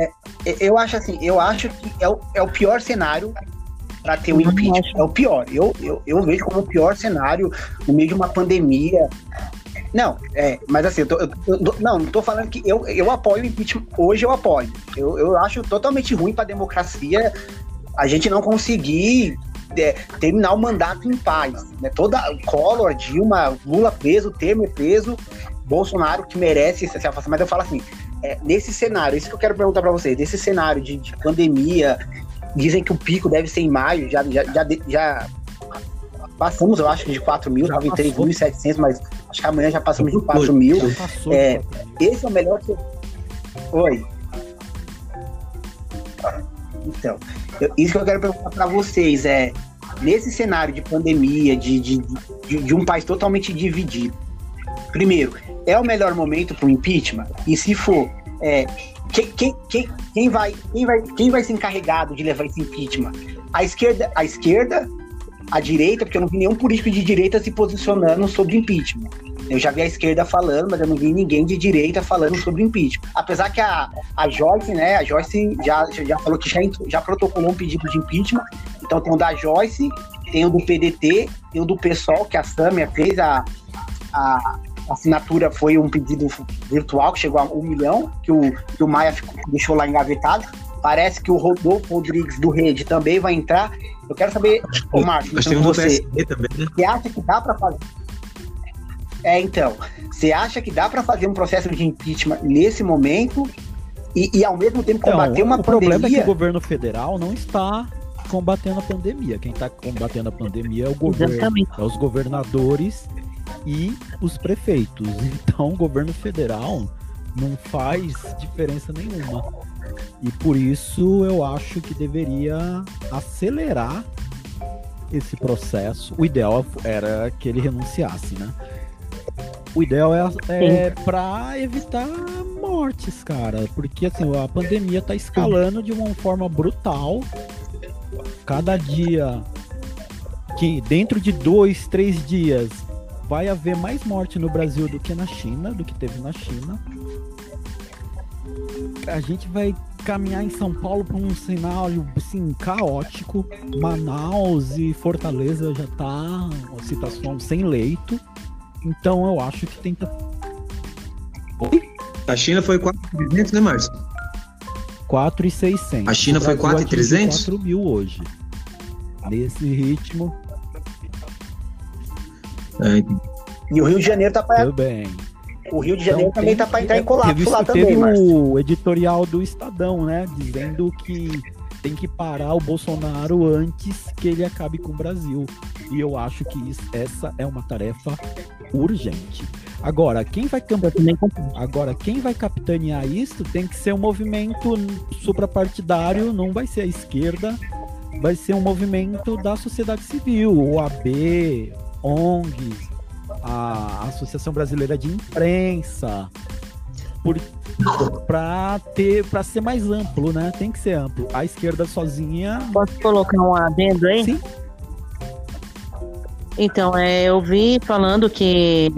É, eu acho assim, eu acho que é o, é o pior cenário para ter o impeachment. É o pior. Eu, eu, eu vejo como o pior cenário no meio de uma pandemia. Não, é, mas assim, eu tô, eu, eu, não, não tô falando que eu, eu apoio o impeachment. Hoje eu apoio. Eu, eu acho totalmente ruim para a democracia a gente não conseguir é, terminar o mandato em paz. Né? Toda Collor, Dilma, Lula preso, Temer preso, Bolsonaro que merece se afastar. Mas eu falo assim, é, nesse cenário, isso que eu quero perguntar para vocês, nesse cenário de, de, pandemia, dizem que o pico deve ser em maio, já, já, já, já passamos, eu acho, de 4 mil, estava em 3.700, mas acho que amanhã já passamos de 4 mil. É, esse é o melhor que. Oi. Então, eu, isso que eu quero perguntar para vocês é, nesse cenário de pandemia, de, de, de, de um país totalmente dividido, primeiro, é o melhor momento para o impeachment? E se for, é, quem, quem, quem, quem, vai, quem, vai, quem vai ser encarregado de levar esse impeachment? A esquerda, a esquerda, a direita, porque eu não vi nenhum político de direita se posicionando sobre impeachment. Eu já vi a esquerda falando, mas eu não vi ninguém de direita falando sobre impeachment. Apesar que a, a Joyce, né, a Joyce já, já falou que já, já protocolou um pedido de impeachment. Então tem o da Joyce, tem o do PDT, tem o do PSOL, que a Samia fez a, a assinatura foi um pedido virtual que chegou a um milhão, que o, que o Maia ficou, deixou lá engavetado. Parece que o Rodolfo Rodrigues do Rede também vai entrar. Eu quero saber, ô Márcio, então, você, também, né? você acha que dá para fazer? É, então, você acha que dá para fazer um processo de impeachment nesse momento e, e ao mesmo tempo combater
então,
uma
o
pandemia?
O problema é que o governo federal não está combatendo a pandemia. Quem está combatendo a pandemia é o governo, Exatamente. é os governadores e os prefeitos. Então, o governo federal não faz diferença nenhuma. E por isso eu acho que deveria acelerar esse processo. O ideal era que ele renunciasse, né? O ideal é, é para evitar mortes, cara. Porque assim, a pandemia tá escalando de uma forma brutal. Cada dia que dentro de dois, três dias vai haver mais morte no Brasil do que na China, do que teve na China. A gente vai caminhar em São Paulo para um cenário assim, caótico. Manaus e Fortaleza já tá situação sem leito. Então eu acho que tenta.
Oi? A China foi 4.300, né, Márcio?
4.600.
A China foi 4.300?
4 mil hoje. Nesse ritmo.
E o Rio de Janeiro tá para.
Tudo bem.
O Rio de Janeiro então, também tá para entrar em colapso
teve,
lá
teve
também,
o editorial do Estadão, né? Dizendo que tem que parar o Bolsonaro antes que ele acabe com o Brasil. E eu acho que isso, essa é uma tarefa urgente. Agora, quem vai agora quem vai capitanear isso tem que ser um movimento suprapartidário, não vai ser a esquerda, vai ser um movimento da sociedade civil, o AB, ONGs, a Associação Brasileira de Imprensa, para ter para ser mais amplo, né? Tem que ser amplo. A esquerda sozinha.
Posso colocar um adendo aí?
Sim.
Então, é, eu vi falando que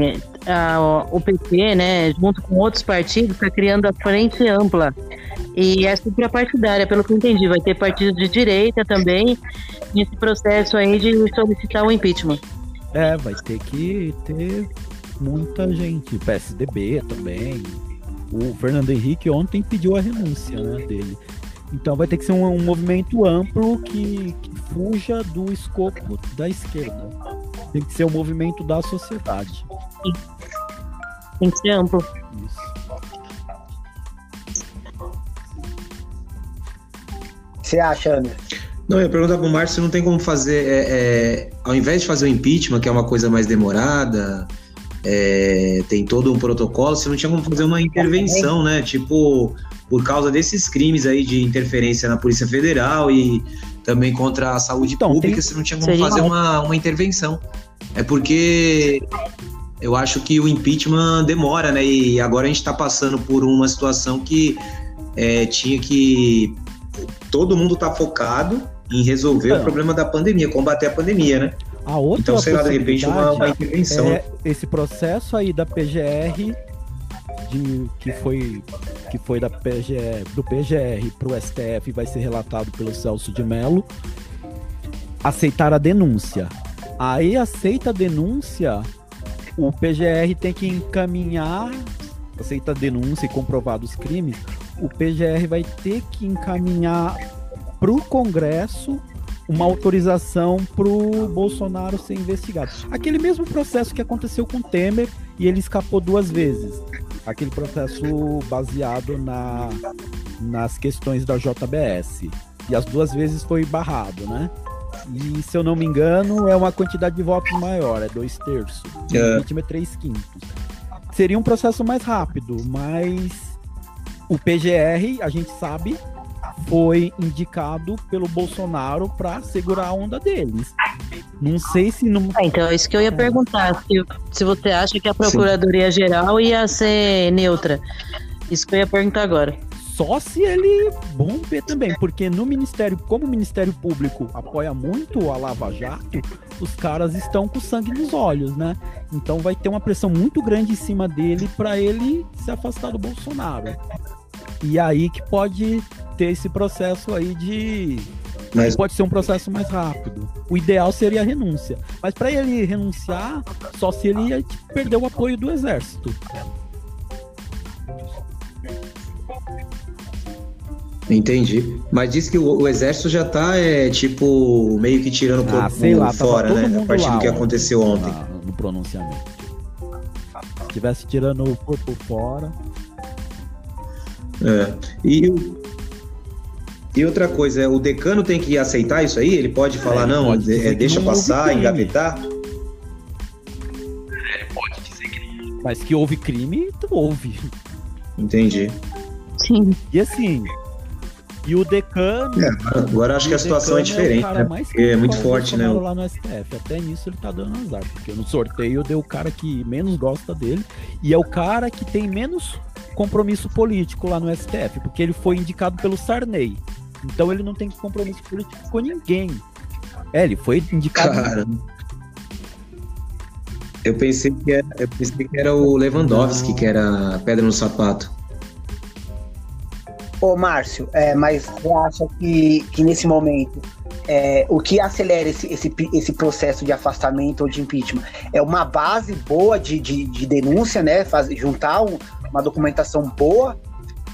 a, o PT, né, junto com outros partidos, está criando a frente ampla. E é suprapartidária, pelo que eu entendi. Vai ter partido de direita também nesse processo aí de solicitar o impeachment.
É, vai ter que ter muita gente. PSDB também. O Fernando Henrique ontem pediu a renúncia né, dele. Então vai ter que ser um, um movimento amplo que, que, fuja do escopo da esquerda. Tem que ser um movimento da sociedade.
Sim. Tem que ser amplo.
Isso. Você acha, Ana?
Não, eu ia perguntar pro Márcio se não tem como fazer, é, é, ao invés de fazer o impeachment, que é uma coisa mais demorada, é, tem todo um protocolo, se não tinha como fazer uma intervenção, né? Tipo, por causa desses crimes aí de interferência na Polícia Federal e também contra a saúde então, pública, tem... se não tinha como fazer uma, uma intervenção. É porque eu acho que o impeachment demora, né? E agora a gente está passando por uma situação que é, tinha que. Todo mundo tá focado em resolver então, o problema da pandemia, combater a pandemia, né?
A outra
então, sei lá, de repente, uma, uma intervenção. É
esse processo aí da PGR, de, que foi, que foi da PGR, do PGR para o STF vai ser relatado pelo Celso de Mello, aceitar a denúncia. Aí aceita a denúncia, o PGR tem que encaminhar, aceita a denúncia e comprovados os crimes, o PGR vai ter que encaminhar para o Congresso uma autorização para o Bolsonaro ser investigado. Aquele mesmo processo que aconteceu com Temer e ele escapou duas vezes. Aquele processo baseado na, nas questões da JBS. E as duas vezes foi barrado, né? E se eu não me engano, é uma quantidade de votos maior, é dois terços. O é. ritmo é três quintos. Seria um processo mais rápido, mas o PGR, a gente sabe, foi indicado pelo Bolsonaro para segurar a onda deles. Não sei se não.
Ah, então, é isso que eu ia perguntar. Se, se você acha que a Procuradoria-Geral ia ser neutra. Isso que eu ia perguntar agora.
Só se ele romper também, porque no Ministério, como o Ministério Público apoia muito a Lava Jato, os caras estão com sangue nos olhos, né? Então vai ter uma pressão muito grande em cima dele para ele se afastar do Bolsonaro. E aí que pode ter esse processo aí de mas... Pode ser um processo mais rápido. O ideal seria a renúncia. Mas para ele renunciar, só se ele perder o apoio do exército.
Entendi. Mas diz que o, o exército já tá, é, tipo, meio que tirando o
ah, corpo lá,
fora, né? A partir do que aconteceu ontem.
No pronunciamento. Se tivesse tirando o corpo fora.
É. E, e outra coisa, é, o decano tem que aceitar isso aí? Ele pode falar, é, não, pode é, deixa não passar, engavetar?
É, pode dizer que Mas que houve crime, houve.
Entendi.
Sim.
E assim, e o decano. É,
agora acho que a situação é diferente, é né? É muito forte, né?
lá no STF. Até nisso ele tá dando azar. Porque no sorteio deu o cara que menos gosta dele. E é o cara que tem menos compromisso político lá no STF. Porque ele foi indicado pelo Sarney. Então ele não tem compromisso político com ninguém. É, ele foi indicado. Cara.
Eu pensei que era, eu pensei que era o Lewandowski, não. que era pedra no sapato.
Ô, Márcio, é, mas você acha que, que nesse momento é, o que acelera esse, esse, esse processo de afastamento ou de impeachment é uma base boa de, de, de denúncia, né? Faz, juntar um, uma documentação boa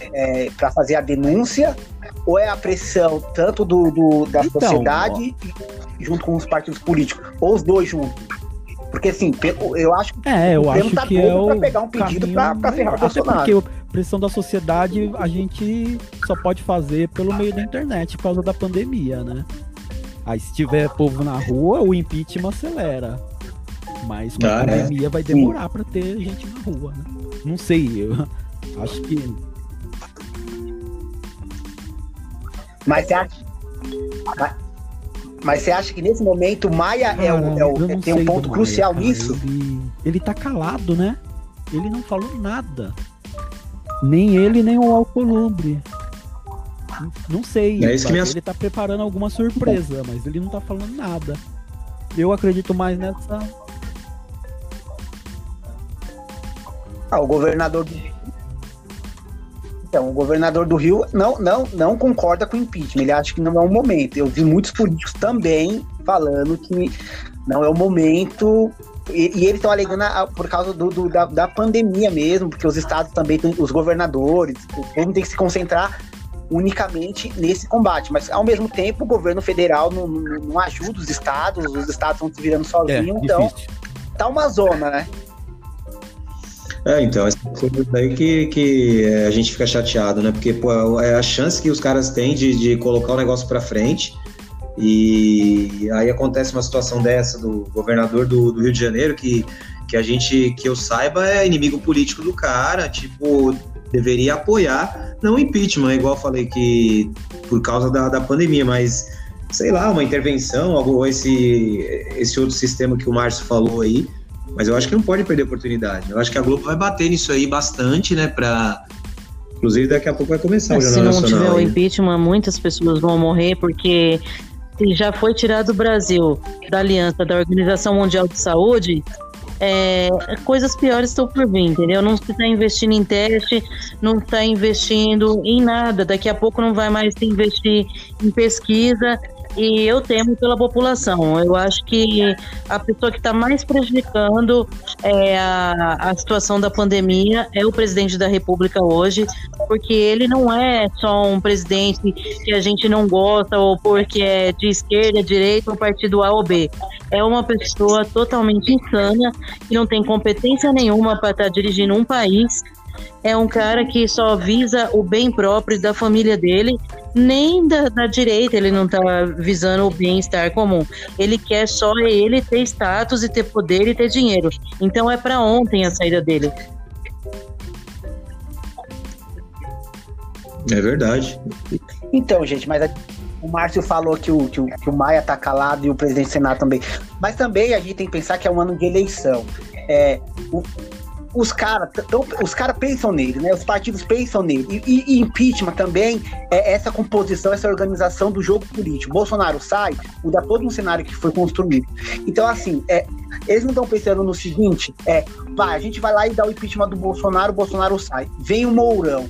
é, para fazer a denúncia, ou é a pressão tanto do, do da então, sociedade ó. junto com os partidos políticos, ou os dois juntos? Porque assim, eu acho
que é, eu o acho tá que é o
pegar um pedido para ferrar.
Porque pressão da sociedade a gente só pode fazer pelo meio da internet por causa da pandemia, né? Aí se tiver povo na rua, o impeachment acelera. Mas com a ah, é. pandemia é. vai demorar para ter gente na rua, né? Não sei, eu acho que.
Mas você acha. Mas você acha que nesse momento Maia Cara, é o, é o tem um ponto crucial Maia, nisso?
Ele, ele tá calado, né? Ele não falou nada. Nem ele, nem o Alcolumbre. Não sei.
É isso que
Ele tá preparando alguma surpresa, mas ele não tá falando nada. Eu acredito mais nessa.
Ah, o governador do então, o governador do Rio não, não, não concorda com o impeachment. Ele acha que não é o momento. Eu vi muitos políticos também falando que não é o momento. E, e eles estão alegando a, por causa do, do da, da, pandemia mesmo, porque os estados também os governadores, o povo tem que se concentrar unicamente nesse combate. Mas, ao mesmo tempo, o governo federal não, não, não ajuda os estados, os estados estão se virando sozinhos. É, então, difícil. tá uma zona, né?
É, então, essa coisa daí que, que é, a gente fica chateado, né? Porque pô, é a chance que os caras têm de, de colocar o negócio para frente. E aí acontece uma situação dessa do governador do, do, Rio de Janeiro, que, que a gente, que eu saiba, é inimigo político do cara, tipo, deveria apoiar, não impeachment, igual eu falei que por causa da, da pandemia, mas sei lá, uma intervenção, algo esse, esse outro sistema que o Márcio falou aí, mas eu acho que não pode perder a oportunidade. Eu acho que a Globo vai bater nisso aí bastante, né? Pra... Inclusive, daqui a pouco vai começar
Mas
o Jornal
Nacional. Se não
tiver
o impeachment, muitas pessoas vão morrer, porque se já foi tirado o Brasil da aliança da Organização Mundial de Saúde, é, coisas piores estão por vir, entendeu? Não se está investindo em teste, não está investindo em nada. Daqui a pouco não vai mais se investir em pesquisa e eu temo pela população. Eu acho que a pessoa que está mais prejudicando é a, a situação da pandemia é o presidente da República hoje, porque ele não é só um presidente que a gente não gosta ou porque é de esquerda, direita ou partido A ou B. É uma pessoa totalmente insana que não tem competência nenhuma para estar tá dirigindo um país é um cara que só visa o bem próprio da família dele, nem da, da direita ele não tá visando o bem-estar comum. Ele quer só ele ter status e ter poder e ter dinheiro. Então é para ontem a saída dele.
É verdade.
Então, gente, mas a, o Márcio falou que o, que, o, que o Maia tá calado e o presidente do Senado também. Mas também a gente tem que pensar que é um ano de eleição. É, o, os caras os cara pensam nele, né? Os partidos pensam nele. E, e, impeachment também é essa composição, essa organização do jogo político. Bolsonaro sai, muda todo um cenário que foi construído. Então, assim, é, eles não estão pensando no seguinte: é, vai, a gente vai lá e dá o impeachment do Bolsonaro, o Bolsonaro sai. Vem o Mourão.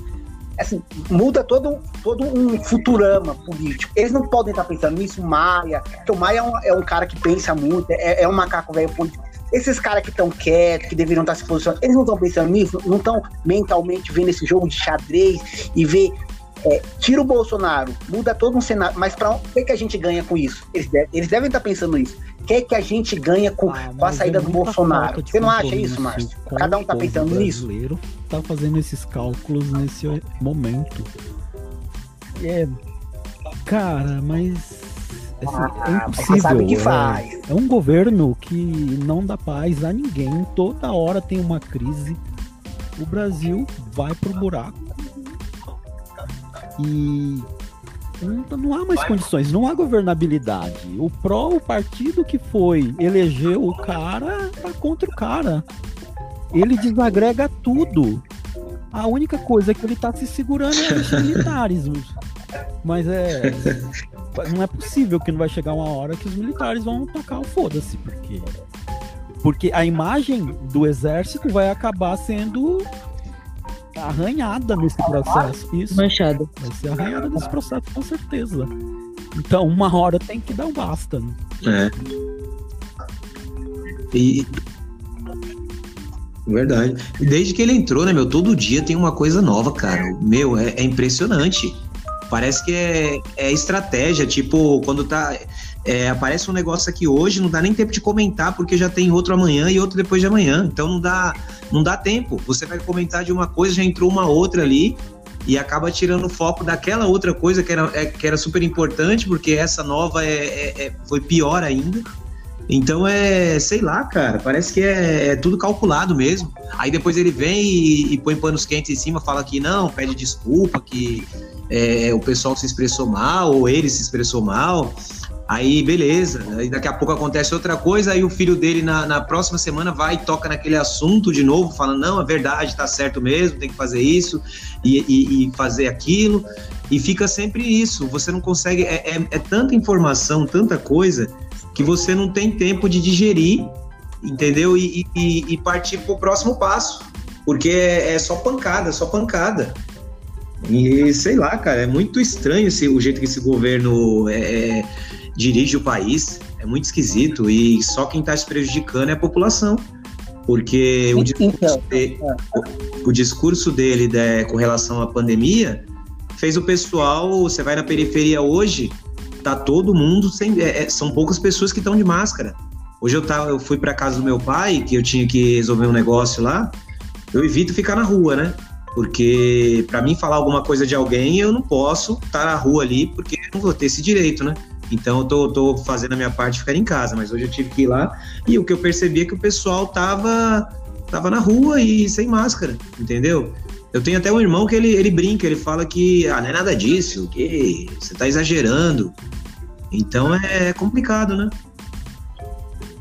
Assim, muda todo, todo um futurama político. Eles não podem estar pensando nisso, Maia, o Maia é um, é um cara que pensa muito, é, é um macaco velho político esses caras que estão quietos, que deveriam estar se posicionando, eles não estão pensando nisso, não estão mentalmente vendo esse jogo de xadrez e ver. É, tira o Bolsonaro, muda todo um cenário, mas para o que, que a gente ganha com isso? Eles, deve, eles devem estar pensando nisso. O que, que a gente ganha com, ah, com a saída é do Bolsonaro? Você não acha isso, Márcio? Cada um está pensando nisso?
O está fazendo esses cálculos nesse momento. É, cara, mas Assim, é ah, impossível. Sabe que é. faz. É, é um governo que não dá paz a ninguém. Toda hora tem uma crise. O Brasil vai pro buraco. E não, não há mais condições, não há governabilidade. O pró, o partido que foi, elegeu o cara, tá contra o cara. Ele desagrega tudo. A única coisa que ele tá se segurando é os militares. Mas é não é possível que não vai chegar uma hora que os militares vão tocar o foda-se, porque porque a imagem do exército vai acabar sendo arranhada nesse processo. Isso.
Manchada.
Vai ser arranhada nesse processo, com certeza. Então, uma hora tem que dar um basta. Né?
É. E. Verdade. Desde que ele entrou, né, meu? Todo dia tem uma coisa nova, cara. Meu, é, é impressionante. Parece que é, é estratégia, tipo, quando tá. É, aparece um negócio aqui hoje, não dá nem tempo de comentar, porque já tem outro amanhã e outro depois de amanhã. Então não dá, não dá tempo. Você vai comentar de uma coisa, já entrou uma outra ali e acaba tirando o foco daquela outra coisa que era, é, que era super importante, porque essa nova é, é, é, foi pior ainda. Então é, sei lá, cara, parece que é, é tudo calculado mesmo. Aí depois ele vem e, e, põe panos quentes em cima, fala que não, pede desculpa, que é, o pessoal se expressou mal, ou ele se expressou mal. Aí, beleza. Aí daqui a pouco acontece outra coisa, aí o filho dele na, na próxima semana vai e toca naquele assunto de novo, falando: não, é verdade, tá certo mesmo, tem que fazer isso e, e, e fazer aquilo. E fica sempre isso. Você não consegue. É, é, é tanta informação, tanta coisa, que você não tem tempo de digerir, entendeu? E, e, e partir pro próximo passo. Porque é, é só pancada, só pancada. E sei lá, cara, é muito estranho esse, o jeito que esse governo é, é, dirige o país. É muito esquisito e só quem está se prejudicando é a população. Porque o discurso, então, dele, é. o, o discurso dele né, com relação à pandemia fez o pessoal. Você vai na periferia hoje, tá todo mundo sem. É, é são poucas pessoas que estão de máscara. Hoje eu, tava, eu fui para casa do meu pai, que eu tinha que resolver um negócio lá. Eu evito ficar na rua, né? Porque para mim falar alguma coisa de alguém, eu não posso estar tá na rua ali, porque eu não vou ter esse direito, né? Então eu tô, tô fazendo a minha parte de ficar em casa, mas hoje eu tive que ir lá e o que eu percebi é que o pessoal tava, tava na rua e sem máscara, entendeu? Eu tenho até um irmão que ele, ele brinca, ele fala que ah, não é nada disso, que você tá exagerando. Então é complicado, né?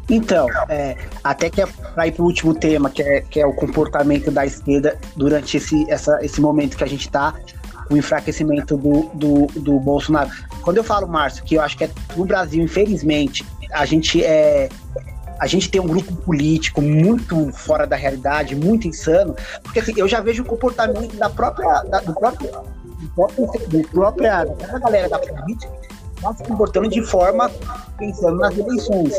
Então, é, até que é para ir para o último tema, que é, que é o comportamento da esquerda durante esse, essa, esse momento que a gente está, o enfraquecimento do, do, do Bolsonaro. Quando eu falo, Márcio, que eu acho que é no Brasil, infelizmente, a gente é. A gente tem um grupo político muito fora da realidade, muito insano, porque assim, eu já vejo o comportamento da própria, da, do próprio, do próprio, do da própria galera da política tá se comportando de forma pensando nas eleições.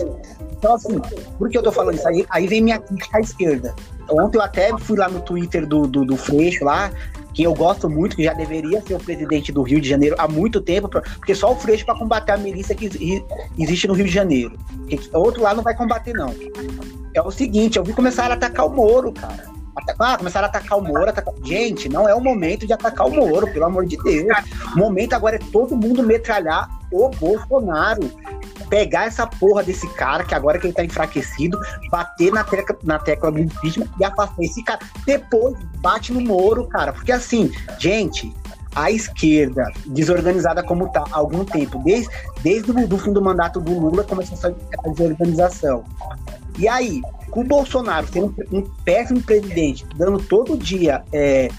Então, assim, por que eu tô falando isso? Aí, aí vem minha crítica à esquerda. Ontem eu até fui lá no Twitter do, do, do Freixo lá, que eu gosto muito, que já deveria ser o presidente do Rio de Janeiro há muito tempo, porque só o Freixo para combater a milícia que existe no Rio de Janeiro. Outro lá não vai combater, não. É o seguinte, eu vi começar a atacar o Moro, cara. Ah, começaram a atacar o Moro. Atacar... Gente, não é o momento de atacar o Moro, pelo amor de Deus. O momento agora é todo mundo metralhar o Bolsonaro pegar essa porra desse cara, que agora que ele tá enfraquecido, bater na tecla, na tecla do impeachment e afastar esse cara. Depois bate no Moro, cara. Porque assim, gente, a esquerda, desorganizada como está há algum tempo, desde, desde o fim do mandato do Lula, começou essa, desorganização. E aí, com o Bolsonaro sendo um péssimo presidente, dando todo dia é,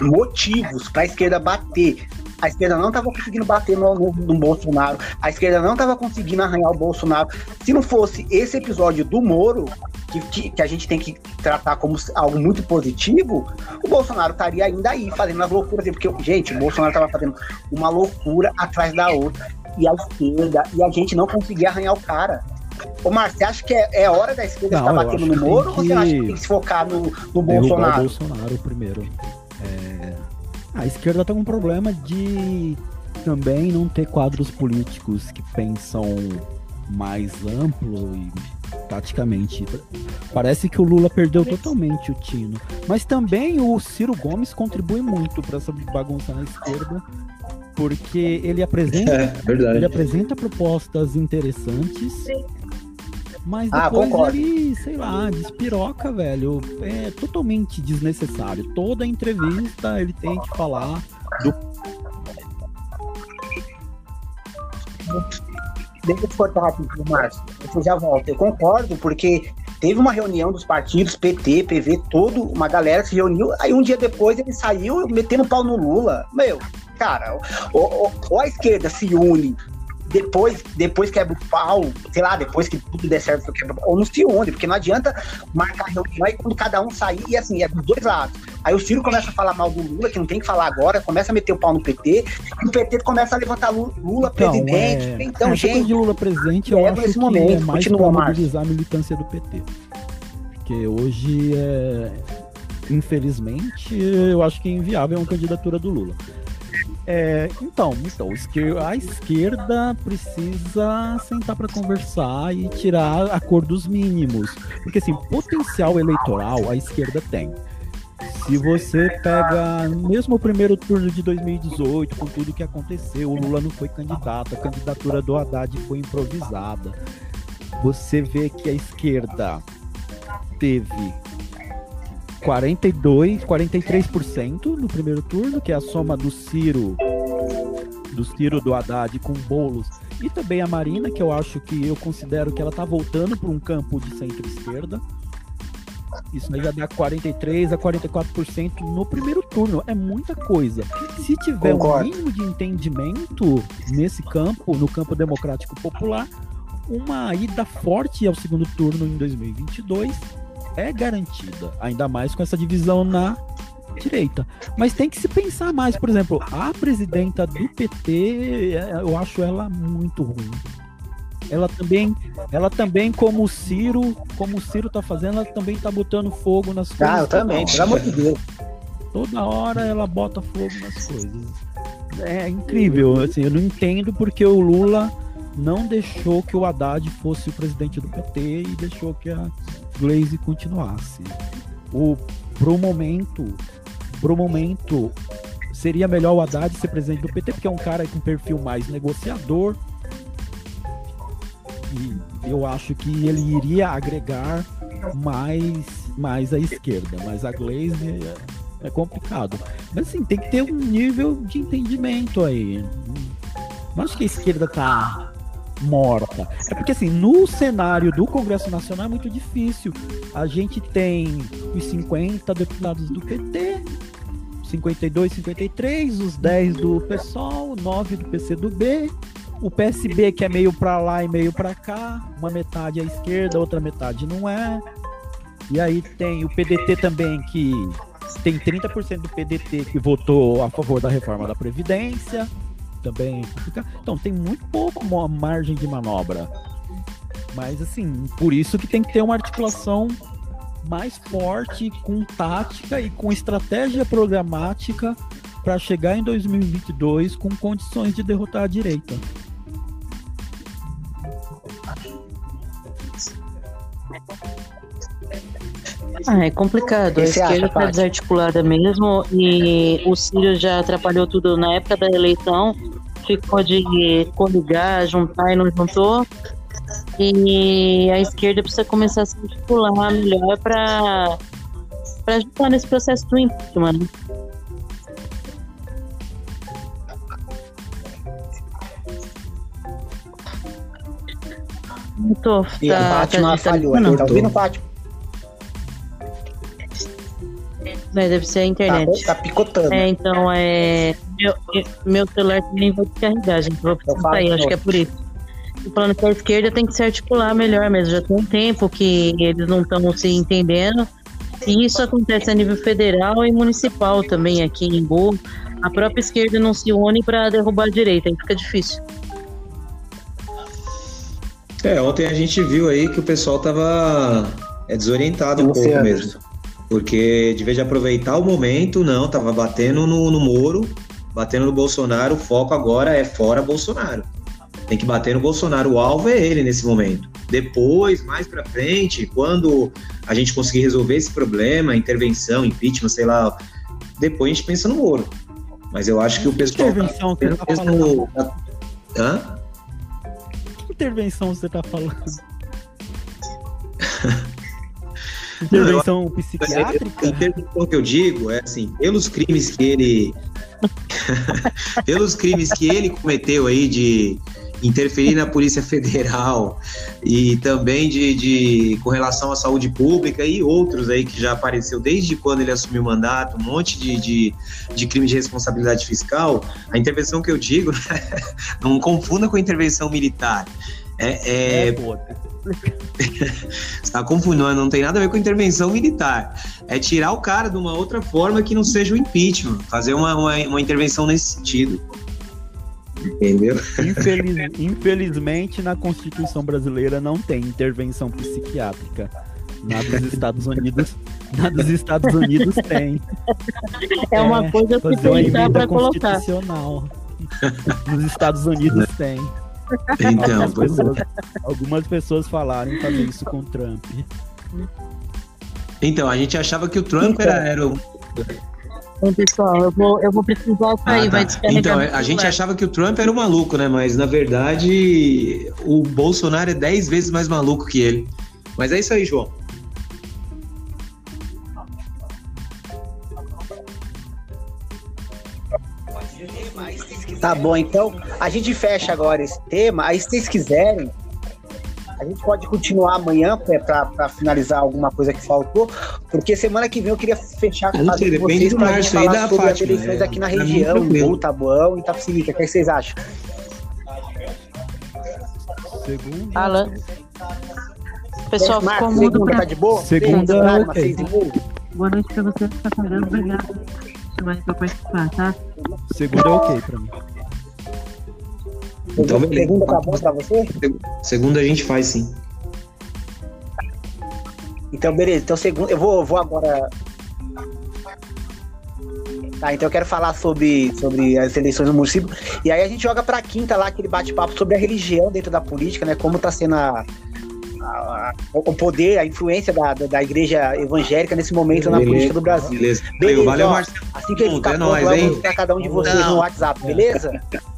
motivos para esquerda bater, a esquerda não estava conseguindo bater no, no, no, Bolsonaro, a esquerda não estava conseguindo arranhar o Bolsonaro. Se não fosse esse episódio do Moro, que, que, que, a gente tem que tratar como algo muito positivo, o Bolsonaro estaria ainda aí fazendo as loucuras. Porque, gente, o Bolsonaro estava fazendo uma loucura atrás da outra, e a esquerda, e a gente não conseguia arranhar o cara. Ô, Márcio, você acha que é, é hora da esquerda estar batendo no Moro ou você acha que tem que se focar no, no Bolsonaro?
O Bolsonaro primeiro. É... A esquerda tem um problema de também não ter quadros políticos que pensam mais amplo e taticamente. Parece que o Lula perdeu totalmente o tino. Mas também o Ciro Gomes contribui muito para essa bagunça na esquerda, porque ele apresenta, é, ele apresenta propostas interessantes. Mas ah, depois ah, ele, sei lá, despiroca, velho. É totalmente desnecessário. Toda entrevista ele tem que falar do
deixa eu te cortar rapidinho, Márcio. Você já volta. Eu concordo, porque teve uma reunião dos partidos, PT, PV, todo, uma galera se reuniu. Aí um dia depois ele saiu metendo pau no Lula. Meu, cara, ou, ou, ou a esquerda se une depois, depois quebra o pau, sei lá, depois que tudo der certo, quebra o pau, ou não se onde, porque não adianta marcar reunião aí quando cada um sair, e assim, é dos dois lados. Aí o Ciro começa a falar mal do Lula, que não tem que falar agora, começa a meter o pau no PT, e o PT começa a levantar Lula, então, presidente. É... Então,
Essa
gente.
Lula presidente, eu acho que momento, é mais para mobilizar a militância do PT. Porque hoje é. Infelizmente, eu acho que é inviável uma candidatura do Lula. É, então, então, a esquerda precisa sentar para conversar e tirar acordos mínimos. Porque, assim, potencial eleitoral a esquerda tem. Se você pega mesmo o primeiro turno de 2018, com tudo que aconteceu, o Lula não foi candidato, a candidatura do Haddad foi improvisada. Você vê que a esquerda teve 42, 43% no primeiro turno, que é a soma do Ciro, do Ciro do Haddad com Bolos e também a Marina, que eu acho que eu considero que ela tá voltando para um campo de centro-esquerda. Isso aí já dá 43 a 44% no primeiro turno. É muita coisa. Se tiver Concordo. um mínimo de entendimento nesse campo, no campo democrático popular, uma ida forte ao segundo turno em 2022 é garantida, ainda mais com essa divisão na direita. Mas tem que se pensar mais, por exemplo, a presidenta do PT, é, eu acho ela muito ruim. Ela também, ela também como o Ciro, como o Ciro tá fazendo, ela também tá botando fogo nas
coisas. Ah, eu também, pelo amor de Deus.
Toda hora ela bota fogo nas coisas. É incrível, assim, eu não entendo porque o Lula não deixou que o Haddad fosse o presidente do PT e deixou que a Glaze continuasse. O, pro momento, pro momento, seria melhor o Haddad ser presidente do PT, porque é um cara com perfil mais negociador. E eu acho que ele iria agregar mais, mais à esquerda, mas a Glaze é, é complicado. Mas assim, tem que ter um nível de entendimento aí. Não acho que a esquerda tá morta. É porque assim, no cenário do Congresso Nacional é muito difícil. A gente tem os 50 deputados do PT, 52, 53, os 10 do PSOL, 9 do PCdoB, o PSB que é meio para lá e meio para cá, uma metade à esquerda, outra metade não é. E aí tem o PDT também que tem 30% do PDT que votou a favor da reforma da Previdência também Então, tem muito pouco margem de manobra. Mas, assim, por isso que tem que ter uma articulação mais forte, com tática e com estratégia programática para chegar em 2022 com condições de derrotar a direita.
Ah, é complicado. A esquerda está desarticulada mesmo e o Círio já atrapalhou tudo na época da eleição. Ficou de coligar, juntar e não juntou. E a esquerda precisa começar a se articular melhor para ajudar nesse processo do impeachment. Né? Mutou.
E a Fátima falhou. Tá ouvindo, Fátima?
É, deve ser a
Tá,
internet.
tá picotando.
É, então é. Meu, meu celular também vai descarregar, gente. Vou
Eu
precisar sair, acho que é por isso. Tô falando que a esquerda tem que se articular melhor mesmo. Já tem um tempo que eles não estão se entendendo. E isso acontece a nível federal e municipal também aqui em Boa. A própria esquerda não se une para derrubar a direita, aí fica difícil.
É, ontem a gente viu aí que o pessoal tava é, desorientado um pouco mesmo. Porque de vez de aproveitar o momento, não, tava batendo no, no Moro, batendo no Bolsonaro, o foco agora é fora Bolsonaro. Tem que bater no Bolsonaro, o alvo é ele nesse momento. Depois, mais pra frente, quando a gente conseguir resolver esse problema, intervenção, impeachment, sei lá, depois a gente pensa no Moro. Mas eu acho que o pessoal.
intervenção que você tá
mesmo- Hã?
Que intervenção você tá falando? intervenção
A
psiquiátrica?
intervenção que eu digo é assim, pelos crimes que ele. pelos crimes que ele cometeu aí de interferir na Polícia Federal e também de, de com relação à saúde pública e outros aí que já apareceu desde quando ele assumiu o mandato, um monte de, de, de crime de responsabilidade fiscal, a intervenção que eu digo, não confunda com a intervenção militar. É, é,
pô.
você tá confundindo, não tem nada a ver com intervenção militar. É tirar o cara de uma outra forma que não seja o impeachment. Fazer uma, uma, uma intervenção nesse sentido. Entendeu?
Infeliz- infelizmente, na Constituição brasileira não tem intervenção psiquiátrica. Na dos Estados Unidos, na dos Estados Unidos tem.
É, uma coisa que tem para colocar.
constitucional. Nos Estados Unidos tem.
Então,
Algumas
pois é.
pessoas, algumas pessoas falaram fazer isso com Trump.
então, a gente achava que o Trump era, era o.
Então, pessoal, eu vou, eu vou precisar sair,
Ah, tá.
vai descarregar.
Então, a gente
celular.
achava que o Trump era o maluco, né? Mas na verdade, o Bolsonaro é 10 vezes mais maluco que ele. Mas é isso aí, João.
Tá bom, então a gente fecha agora esse tema. Aí, se vocês quiserem, a gente pode continuar amanhã para finalizar alguma coisa que faltou, porque semana que vem eu queria fechar
não
com vocês gente
aí
falar sobre as eleições
é.
aqui na
Pra mim,
região,
tranquilo.
em Tabuão e. O que vocês acham?
Segundo.
Alan. O pessoal ficou
Marcos,
mudo
segunda
pra
tá de boa?
Segunda,
meia?
Boa noite pra você, Catarina. Chamar pra participar, tá?
Segundo é ok pra mim.
Então, beleza.
Segunda tá bom pra você?
Segunda a gente faz sim.
Então, beleza. Então, segundo, eu vou, vou agora. Tá, então eu quero falar sobre, sobre as eleições no município. E aí a gente joga pra quinta lá aquele bate-papo sobre a religião dentro da política, né? Como tá sendo a, a- o poder, a influência da, da, da igreja evangélica nesse momento na política do Brasil.
Beleza.
Beleza,
Valeu,
ó.
Marcelo.
Assim que ele ficar
é nóis, hein?
cada um de vocês
Não.
no WhatsApp, beleza?